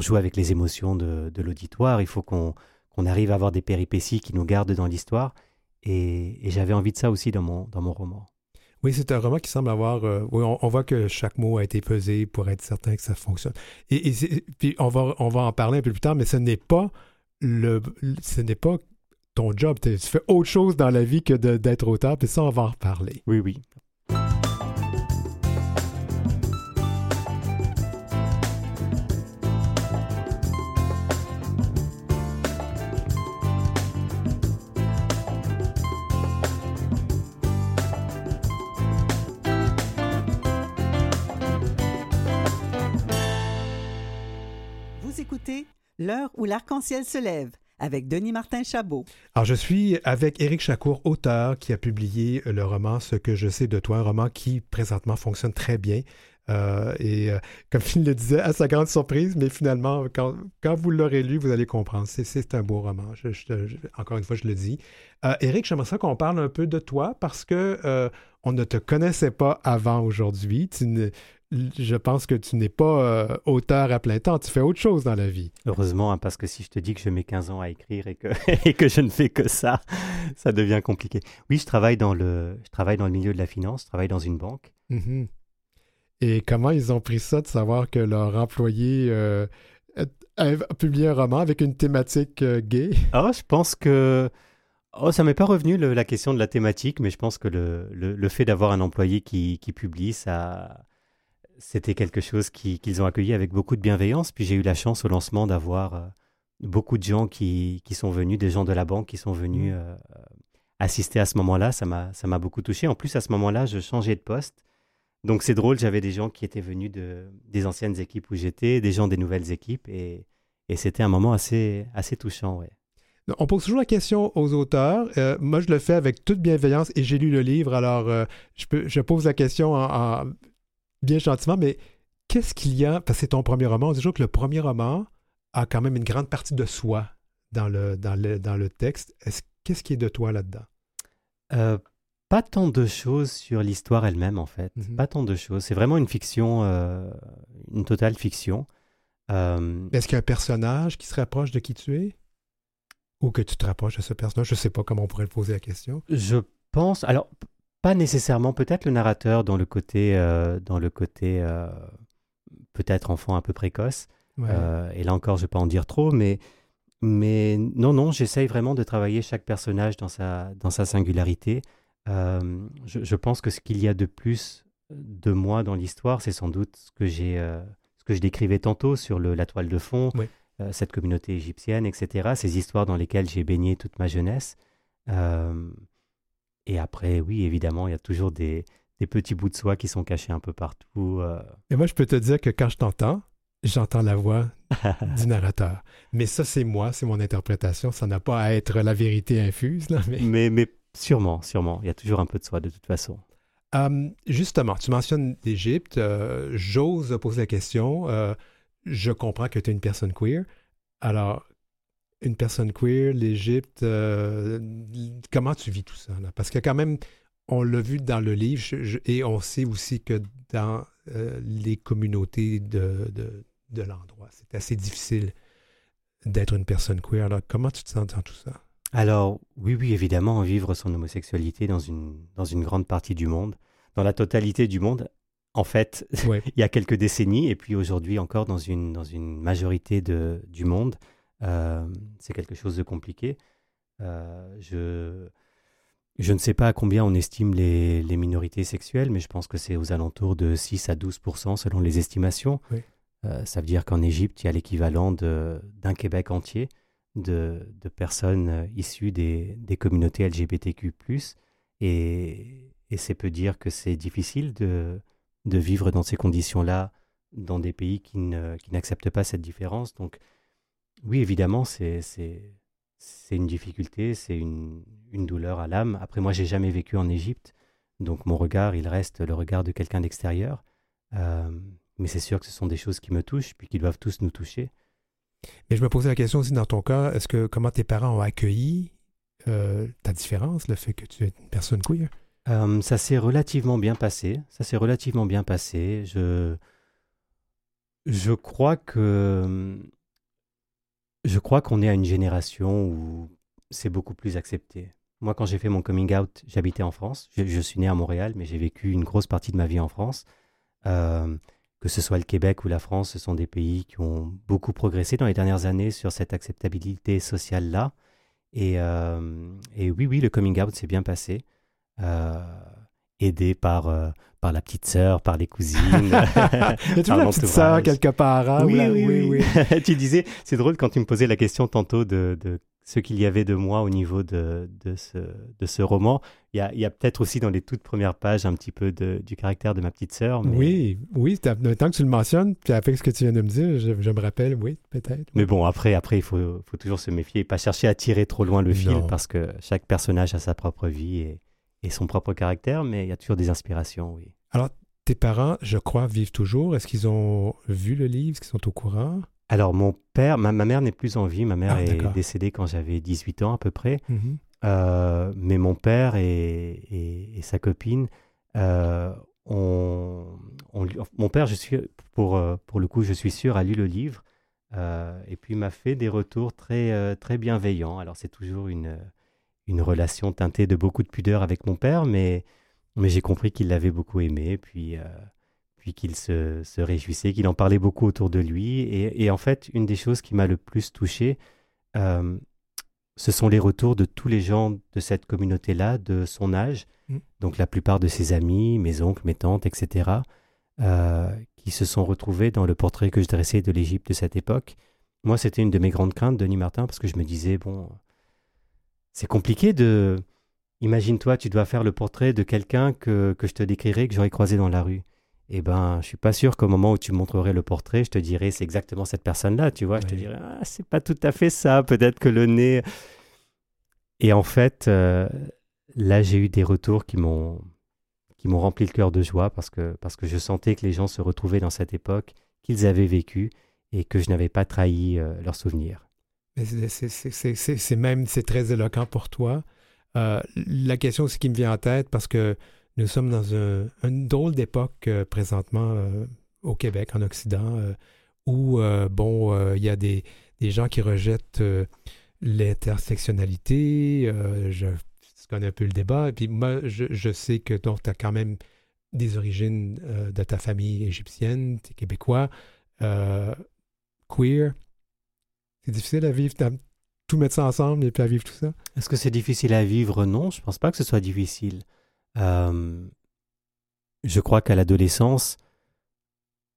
joue avec les émotions de, l'auditoire, il faut qu'on arrive à avoir des péripéties qui nous gardent dans l'histoire. Et, j'avais envie de ça aussi dans mon, dans mon roman. Oui, c'est un roman qui semble avoir. Euh, oui, on, voit que chaque mot a été pesé pour être certain que ça fonctionne. Et, puis on va, on va en parler un peu plus tard, mais ce n'est pas le, ce n'est pas ton job. Tu fais autre chose dans la vie que d'être auteur, puis ça, on va en reparler. Oui, oui. L'heure où l'arc-en-ciel se lève avec Denis Martin Chabot. Alors, je suis avec Éric Chacour, auteur, qui a publié le roman Ce que je sais de toi, un roman qui présentement fonctionne très bien. Euh, et euh, comme il le disait, à sa grande surprise, mais finalement, quand, vous l'aurez lu, vous allez comprendre. C'est un beau roman. encore une fois, je le dis. Euh, Éric, j'aimerais ça qu'on parle un peu de toi parce que on ne te connaissait pas avant aujourd'hui. Je pense que tu n'es pas euh, auteur à plein temps, tu fais autre chose dans la vie. Heureusement, hein, parce que si je te dis que je mets 15 ans à écrire et que, et que je ne fais que ça, ça devient compliqué. Oui, je travaille dans le, je travaille dans le milieu de la finance, je travaille dans une banque. Mm-hmm. Et comment ils ont pris ça de savoir que leur employé euh, a publié un roman avec une thématique euh, gay? Ah, je pense que... Oh, ça m'est pas revenu la question de la thématique, mais je pense que le, le, fait d'avoir un employé qui, qui publie, ça c'était quelque chose qu'ils ont accueilli avec beaucoup de bienveillance. Puis j'ai eu la chance au lancement d'avoir euh, beaucoup de gens qui, sont venus, des gens de la banque qui sont venus mmh. euh, assister à ce moment-là. Ça m'a beaucoup touché. En plus, à ce moment-là, je changeais de poste. Donc c'est drôle, j'avais des gens qui étaient venus de, des anciennes équipes où j'étais, des gens des nouvelles équipes. Et, c'était un moment assez, assez touchant. Ouais. On pose toujours la question aux auteurs. Euh, moi, je le fais avec toute bienveillance et j'ai lu le livre. Alors, je, peux, je pose la question en bien gentiment, mais qu'est-ce qu'il y a, parce que c'est ton premier roman, on dit toujours que le premier roman a quand même une grande partie de soi dans le, dans le, dans le texte. qu'est-ce qui est de toi là-dedans? Euh, pas tant de choses sur l'histoire elle-même, en fait. Mm-hmm. Pas tant de choses. C'est vraiment une fiction, euh, une totale fiction. Euh, Est-ce qu'il y a un personnage qui se rapproche de qui tu es? Ou que tu te rapproches de ce personnage? Je ne sais pas comment on pourrait poser la question. Je pense. Alors, pas nécessairement, peut-être le narrateur dans le côté, euh, dans le côté euh, peut-être enfant un peu précoce. Euh, et là encore, je ne vais pas en dire trop, mais, mais non, non, j'essaye vraiment de travailler chaque personnage dans sa, dans sa singularité. Je, pense que ce qu'il y a de plus de moi dans l'histoire, c'est sans doute ce que j'ai, ce que je décrivais tantôt sur le, la toile de fond, cette communauté égyptienne, etc. Ces histoires dans lesquelles j'ai baigné toute ma jeunesse. Et après, oui, évidemment, il y a toujours des, petits bouts de soi qui sont cachés un peu partout. Euh. Et moi, je peux te dire que quand je t'entends, j'entends la voix du narrateur. Mais ça, c'est moi, c'est mon interprétation. Ça n'a pas à être la vérité infuse. mais... mais... sûrement, sûrement. Il y a toujours un peu de soi de toute façon. Hum, justement, tu mentionnes l'Égypte. Euh, j'ose poser la question. Euh, je comprends que tu es une personne queer. Alors, une personne queer, l'Égypte, euh, comment tu vis tout ça? Parce que quand même, on l'a vu dans le livre et on sait aussi que dans euh, les communautés de, de, l'endroit, c'est assez difficile d'être une personne queer. Alors, comment tu te sens dans tout ça? Alors, oui, oui, évidemment, vivre son homosexualité dans une, dans une grande partie du monde, dans la totalité du monde, en fait, il y a quelques décennies, et puis aujourd'hui encore dans une, dans une majorité de, du monde, euh, c'est quelque chose de compliqué. Euh, je, je ne sais pas à combien on estime les, les minorités sexuelles, mais je pense que c'est aux alentours de 6 à 12% selon les estimations. Euh, ça veut dire qu'en Égypte, il y a l'équivalent d'un Québec entier de, de personnes issues des, des, communautés LGBTQ. Et, et c'est peut dire que c'est difficile de, de vivre dans ces conditions-là dans des pays qui n'acceptent pas cette différence. Donc, oui, évidemment, c'est une difficulté, c'est une, une, douleur à l'âme. Après, moi, j'ai jamais vécu en Égypte, donc mon regard, il reste le regard de quelqu'un d'extérieur. Euh, mais c'est sûr que ce sont des choses qui me touchent, puis qui doivent tous nous toucher. Mais je me posais la question aussi dans ton cas, est-ce que comment tes parents ont accueilli ta différence, le fait que tu es une personne queer? ça s'est relativement bien passé. Ça s'est relativement bien passé. Je, je crois que je crois qu'on est à une génération où c'est beaucoup plus accepté. Moi, quand j'ai fait mon coming out, j'habitais en France. Je, suis né à Montréal, mais j'ai vécu une grosse partie de ma vie en France. Euh, que ce soit le Québec ou la France, ce sont des pays qui ont beaucoup progressé dans les dernières années sur cette acceptabilité sociale-là. Et, euh, oui, oui, le coming out s'est bien passé. Euh, aidé par, euh, par la petite sœur, par les cousines. Il y a toujours la petite sœur quelque part. Hein, oui, oui, oui, tu disais, c'est drôle quand tu me posais la question tantôt de, de ce qu'il y avait de moi au niveau de, de, ce, de ce roman. Il y a, peut-être aussi dans les toutes premières pages un petit peu de, du caractère de ma petite sœur. Oui, oui, tant que tu le mentionnes, puis avec ce que tu viens de me dire, je, je me rappelle, oui, peut-être. Mais bon, après, après il faut, faut, toujours se méfier et pas chercher à tirer trop loin le fil parce que chaque personnage a sa propre vie et, et son propre caractère, mais il y a toujours des inspirations, oui. Alors, tes parents, je crois, vivent toujours. Est-ce qu'ils ont vu le livre? Est-ce qu'ils sont au courant? Alors, mon père, ma, mère n'est plus en vie. Ma mère ah, est décédée quand j'avais 18 ans à peu près. Mm-hmm. Euh, mais mon père et, sa copine, euh, mon père, je suis, pour, euh, pour le coup, je suis sûr, a lu le livre. et puis m'a fait des retours très, très bienveillants. Alors, c'est toujours une une relation teintée de beaucoup de pudeur avec mon père, mais, mais j'ai compris qu'il l'avait beaucoup aimé, puis, euh, puis qu'il se, se, réjouissait, qu'il en parlait beaucoup autour de lui. Et, et, en fait, une des choses qui m'a le plus touché, euh, ce sont les retours de tous les gens de cette communauté-là, de son âge, mm. donc la plupart de ses amis, mes oncles, mes tantes, etc., euh, qui se sont retrouvés dans le portrait que je dressais de l'Égypte de cette époque. Moi, c'était une de mes grandes craintes, Denis Martin, parce que je me disais, bon, c'est compliqué de... Imagine-toi, tu dois faire le portrait de quelqu'un que, que je te décrirais, que j'aurais croisé dans la rue. Eh ben, je suis pas sûr qu'au moment où tu montrerais le portrait, je te dirais c'est exactement cette personne-là, tu vois. Je te dirais ah c'est pas tout à fait ça, peut-être que le nez. Et en fait, euh, là j'ai eu des retours qui m'ont qui m'ont rempli le cœur de joie parce que parce que je sentais que les gens se retrouvaient dans cette époque qu'ils avaient vécue et que je n'avais pas trahi euh, leurs souvenirs. C'est même, c'est très éloquent pour toi. Euh, la question aussi qui me vient en tête, parce que nous sommes dans un, une drôle d'époque euh, présentement euh, au Québec, en Occident, où, bon, il y a des, gens qui rejettent l'intersectionnalité. je, connais un peu le débat. Et puis moi, je, je sais que tu as quand même des origines de ta famille égyptienne, tu es québécois, queer. C'est difficile à vivre, tout mettre ça ensemble et puis à vivre tout ça? Est-ce que c'est difficile à vivre? Non, je ne pense pas que ce soit difficile. Euh, je crois qu'à l'adolescence,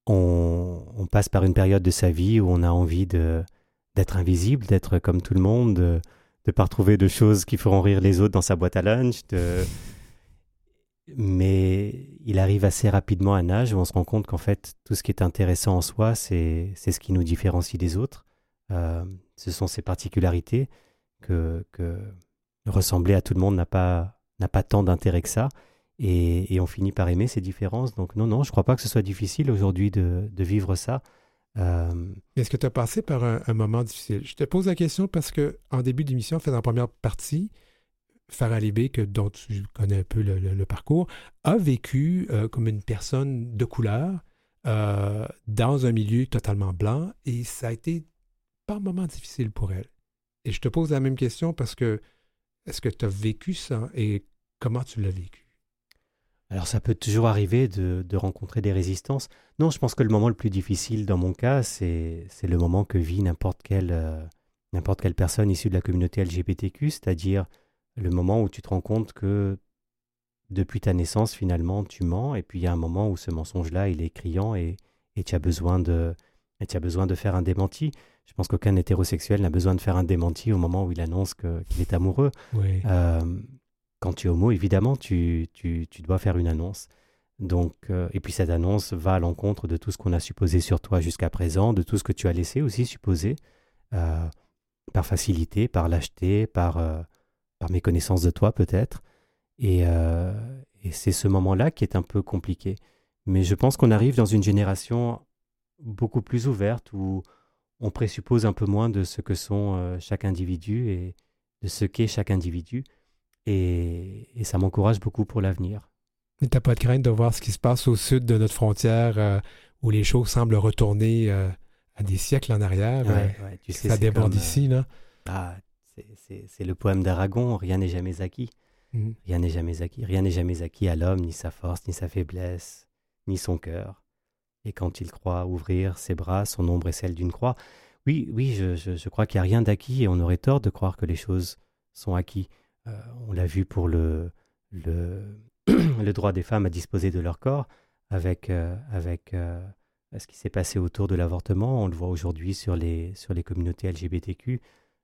on, on, passe par une période de sa vie où on a envie d'être invisible, d'être comme tout le monde, de ne pas retrouver de choses qui feront rire les autres dans sa boîte à lunch. De... Mais il arrive assez rapidement à un âge où on se rend compte qu'en fait, tout ce qui est intéressant en soi, c'est ce qui nous différencie des autres. Euh, ce sont ces particularités que, ressembler à tout le monde n'a pas, pas tant d'intérêt que ça. Et, on finit par aimer ces différences. Donc non, non, je ne crois pas que ce soit difficile aujourd'hui de, vivre ça. Euh, Est-ce que tu as passé par un, moment difficile? Je te pose la question parce que en début d'émission, fait dans la première partie, Farah Libé, que, dont tu connais un peu le, parcours, a vécu euh, comme une personne de couleur dans un milieu totalement blanc et ça a été pas un moment difficile pour elle. Et je te pose la même question parce que est-ce que tu as vécu ça et comment tu l'as vécu? Alors ça peut toujours arriver de, rencontrer des résistances. Non, je pense que le moment le plus difficile dans mon cas, c'est le moment que vit n'importe quelle, euh, quelle personne issue de la communauté LGBTQ, c'est-à-dire le moment où tu te rends compte que depuis ta naissance, finalement, tu mens, et puis il y a un moment où ce mensonge-là, il est criant et, et tu as besoin de, et tu as besoin de faire un démenti. Je pense qu'aucun hétérosexuel n'a besoin de faire un démenti au moment où il annonce qu'il est amoureux. Euh, quand tu es homo, évidemment, tu, tu, tu dois faire une annonce. Donc, euh, et puis cette annonce va à l'encontre de tout ce qu'on a supposé sur toi jusqu'à présent, de tout ce que tu as laissé aussi supposer, euh, par facilité, par lâcheté, par, par méconnaissance de toi peut-être. Et, et c'est ce moment-là qui est un peu compliqué. Mais je pense qu'on arrive dans une génération beaucoup plus ouverte où on présuppose un peu moins de ce que sont euh, chaque individu et, de ce qu'est chaque individu. Et, ça m'encourage beaucoup pour l'avenir. Mais t'as pas de crainte de voir ce qui se passe au sud de notre frontière, euh, où les choses semblent retourner euh, à des siècles en arrière? tu sais, ça déborde ici, là? Ah, c'est le poème d'Aragon, rien n'est jamais acquis. Mhm. Rien n'est jamais acquis. Rien n'est jamais acquis à l'homme, ni sa force, ni sa faiblesse, ni son cœur. Et quand il croit ouvrir ses bras, son ombre est celle d'une croix. Oui, oui, je, crois qu'il n'y a rien d'acquis et on aurait tort de croire que les choses sont acquis. Euh, on l'a vu pour le, le, droit des femmes à disposer de leur corps, avec, euh, avec euh, ce qui s'est passé autour de l'avortement. On le voit aujourd'hui sur les, sur les communautés LGBTQ.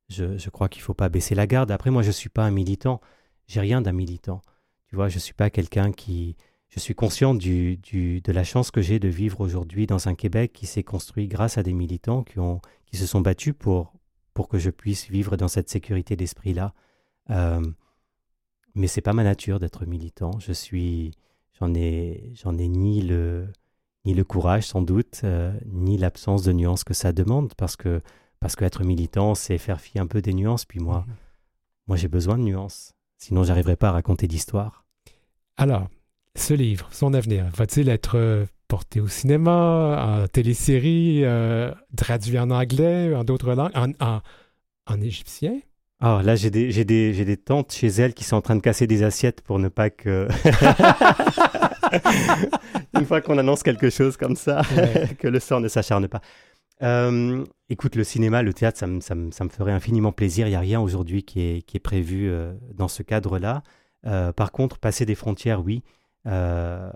Je, je crois qu'il ne faut pas baisser la garde. Après, moi, je ne suis pas un militant. J'ai rien d'un militant. Tu vois, je ne suis pas quelqu'un qui, je suis conscient du, de la chance que j'ai de vivre aujourd'hui dans un Québec qui s'est construit grâce à des militants qui, ont, qui se sont battus pour, pour que je puisse vivre dans cette sécurité d'esprit-là. Euh, mais c'est pas ma nature d'être militant. Je suis, j'en ai, j'en ai ni le, ni le courage sans doute, euh, ni l'absence de nuances que ça demande, parce que parce qu'être militant, c'est faire fi un peu des nuances. Puis moi, mhm. moi j'ai besoin de nuances. Sinon, j'arriverai pas à raconter d'histoire. Alors, ce livre, son avenir, va-t-il être euh, porté au cinéma, en télésérie, euh, traduit en anglais, en d'autres langues, en, en, égyptien? Ah, là, j'ai des, j'ai, des, j'ai des tantes chez elles qui sont en train de casser des assiettes pour ne pas que. Une fois qu'on annonce quelque chose comme ça, que le sort ne s'acharne pas. Euh, écoute, le cinéma, le théâtre, ça me, ça me, ça me ferait infiniment plaisir. Il n'y a rien aujourd'hui qui est, qui est prévu dans ce cadre-là. par contre, passer des frontières, oui. Euh,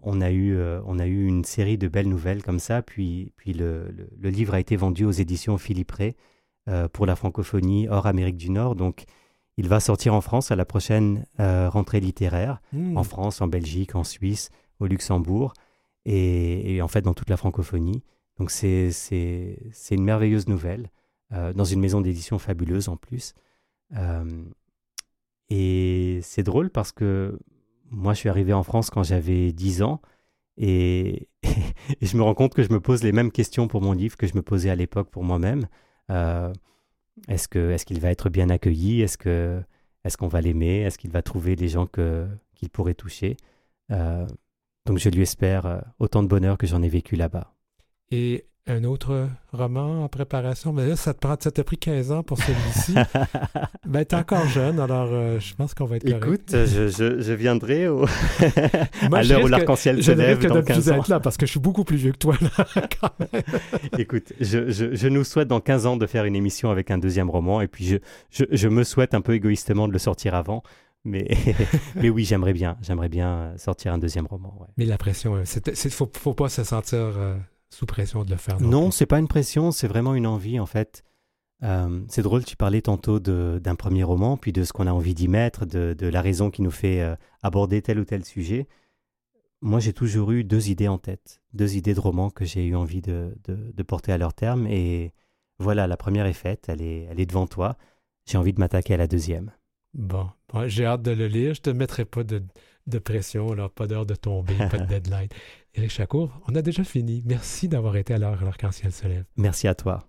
on, a eu, euh, on a eu une série de belles nouvelles comme ça, puis, puis le, livre a été vendu aux éditions Philippe Ray euh, pour la francophonie hors Amérique du Nord. Donc, il va sortir en France à la prochaine rentrée littéraire, mmh. en France, en Belgique, en Suisse, au Luxembourg, et, en fait dans toute la francophonie. Donc, c'est une merveilleuse nouvelle, dans une maison d'édition fabuleuse en plus. et c'est drôle parce que moi, je suis arrivé en France quand j'avais 10 ans et, je me rends compte que je me pose les mêmes questions pour mon livre que je me posais à l'époque pour moi-même. Euh, est-ce que est-ce qu'il va être bien accueilli? Est-ce que est-ce qu'on va l'aimer? Est-ce qu'il va trouver des gens qu'il pourrait toucher? Euh, Donc je lui espère euh, autant de bonheur que j'en ai vécu là-bas. Et un autre roman en préparation? Mais là, ça te prend, ça t'a pris 15 ans pour celui-ci. ben, t'es encore jeune, alors euh, je pense qu'on va être Écoute, je, je, je, viendrai au... à l'heure où l'arc-en-ciel se lève dans 15 ans. là, parce que je suis beaucoup plus vieux que toi, là, quand même. Écoute, je, je, nous souhaite dans 15 ans de faire une émission avec un deuxième roman, et puis je, je, me souhaite un peu égoïstement de le sortir avant. Mais, mais oui, j'aimerais bien, j'aimerais bien sortir un deuxième roman. Ouais. Mais la pression, il euh, ne faut, faut, pas se sentir... Euh, sous pression de le faire. Non, c'est pas une pression, c'est vraiment une envie en fait. Euh, c'est drôle, tu parlais tantôt d'un premier roman, puis de ce qu'on a envie d'y mettre, de, la raison qui nous fait euh, aborder tel ou tel sujet. Moi, j'ai toujours eu deux idées en tête, deux idées de romans que j'ai eu envie de, porter à leur terme. Et voilà, la première est faite, elle est, elle est devant toi. J'ai envie de m'attaquer à la deuxième. Bon, j'ai hâte de le lire. Je te mettrai pas de, de pression, alors pas d'heure de tomber, pas de deadline. Éric Chacour, on a déjà fini. Merci d'avoir été à l'heure l'arc-en-ciel se lève. Merci à toi.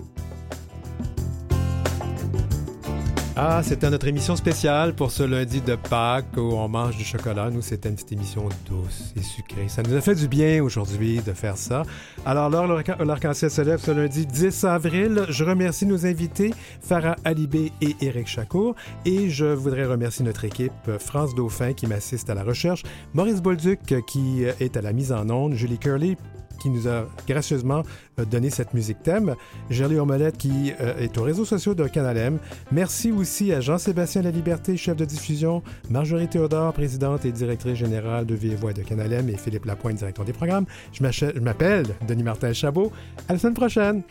Ah, c'était notre émission spéciale pour ce lundi de Pâques où on mange du chocolat. Nous, c'était une petite émission douce et sucrée. Ça nous a fait du bien aujourd'hui de faire ça. Alors, l'arc-en-ciel se lève ce lundi 10 avril. Je remercie nos invités, Farah Alibé et Éric Chacour. Et je voudrais remercier notre équipe, France Dauphin qui m'assiste à la recherche, Maurice Bolduc qui est à la mise en onde, Julie Curley qui nous a gracieusement euh, donné cette musique thème. Gerlie Ormelette qui euh, est aux réseaux sociaux de Canal M. Merci aussi à Jean-Sébastien Laliberté, chef de diffusion, Marjorie Théodore, présidente et directrice générale de Vie de Canal et Philippe Lapointe, directeur des programmes. Je m'appelle Denis Martin Chabot. À la semaine prochaine!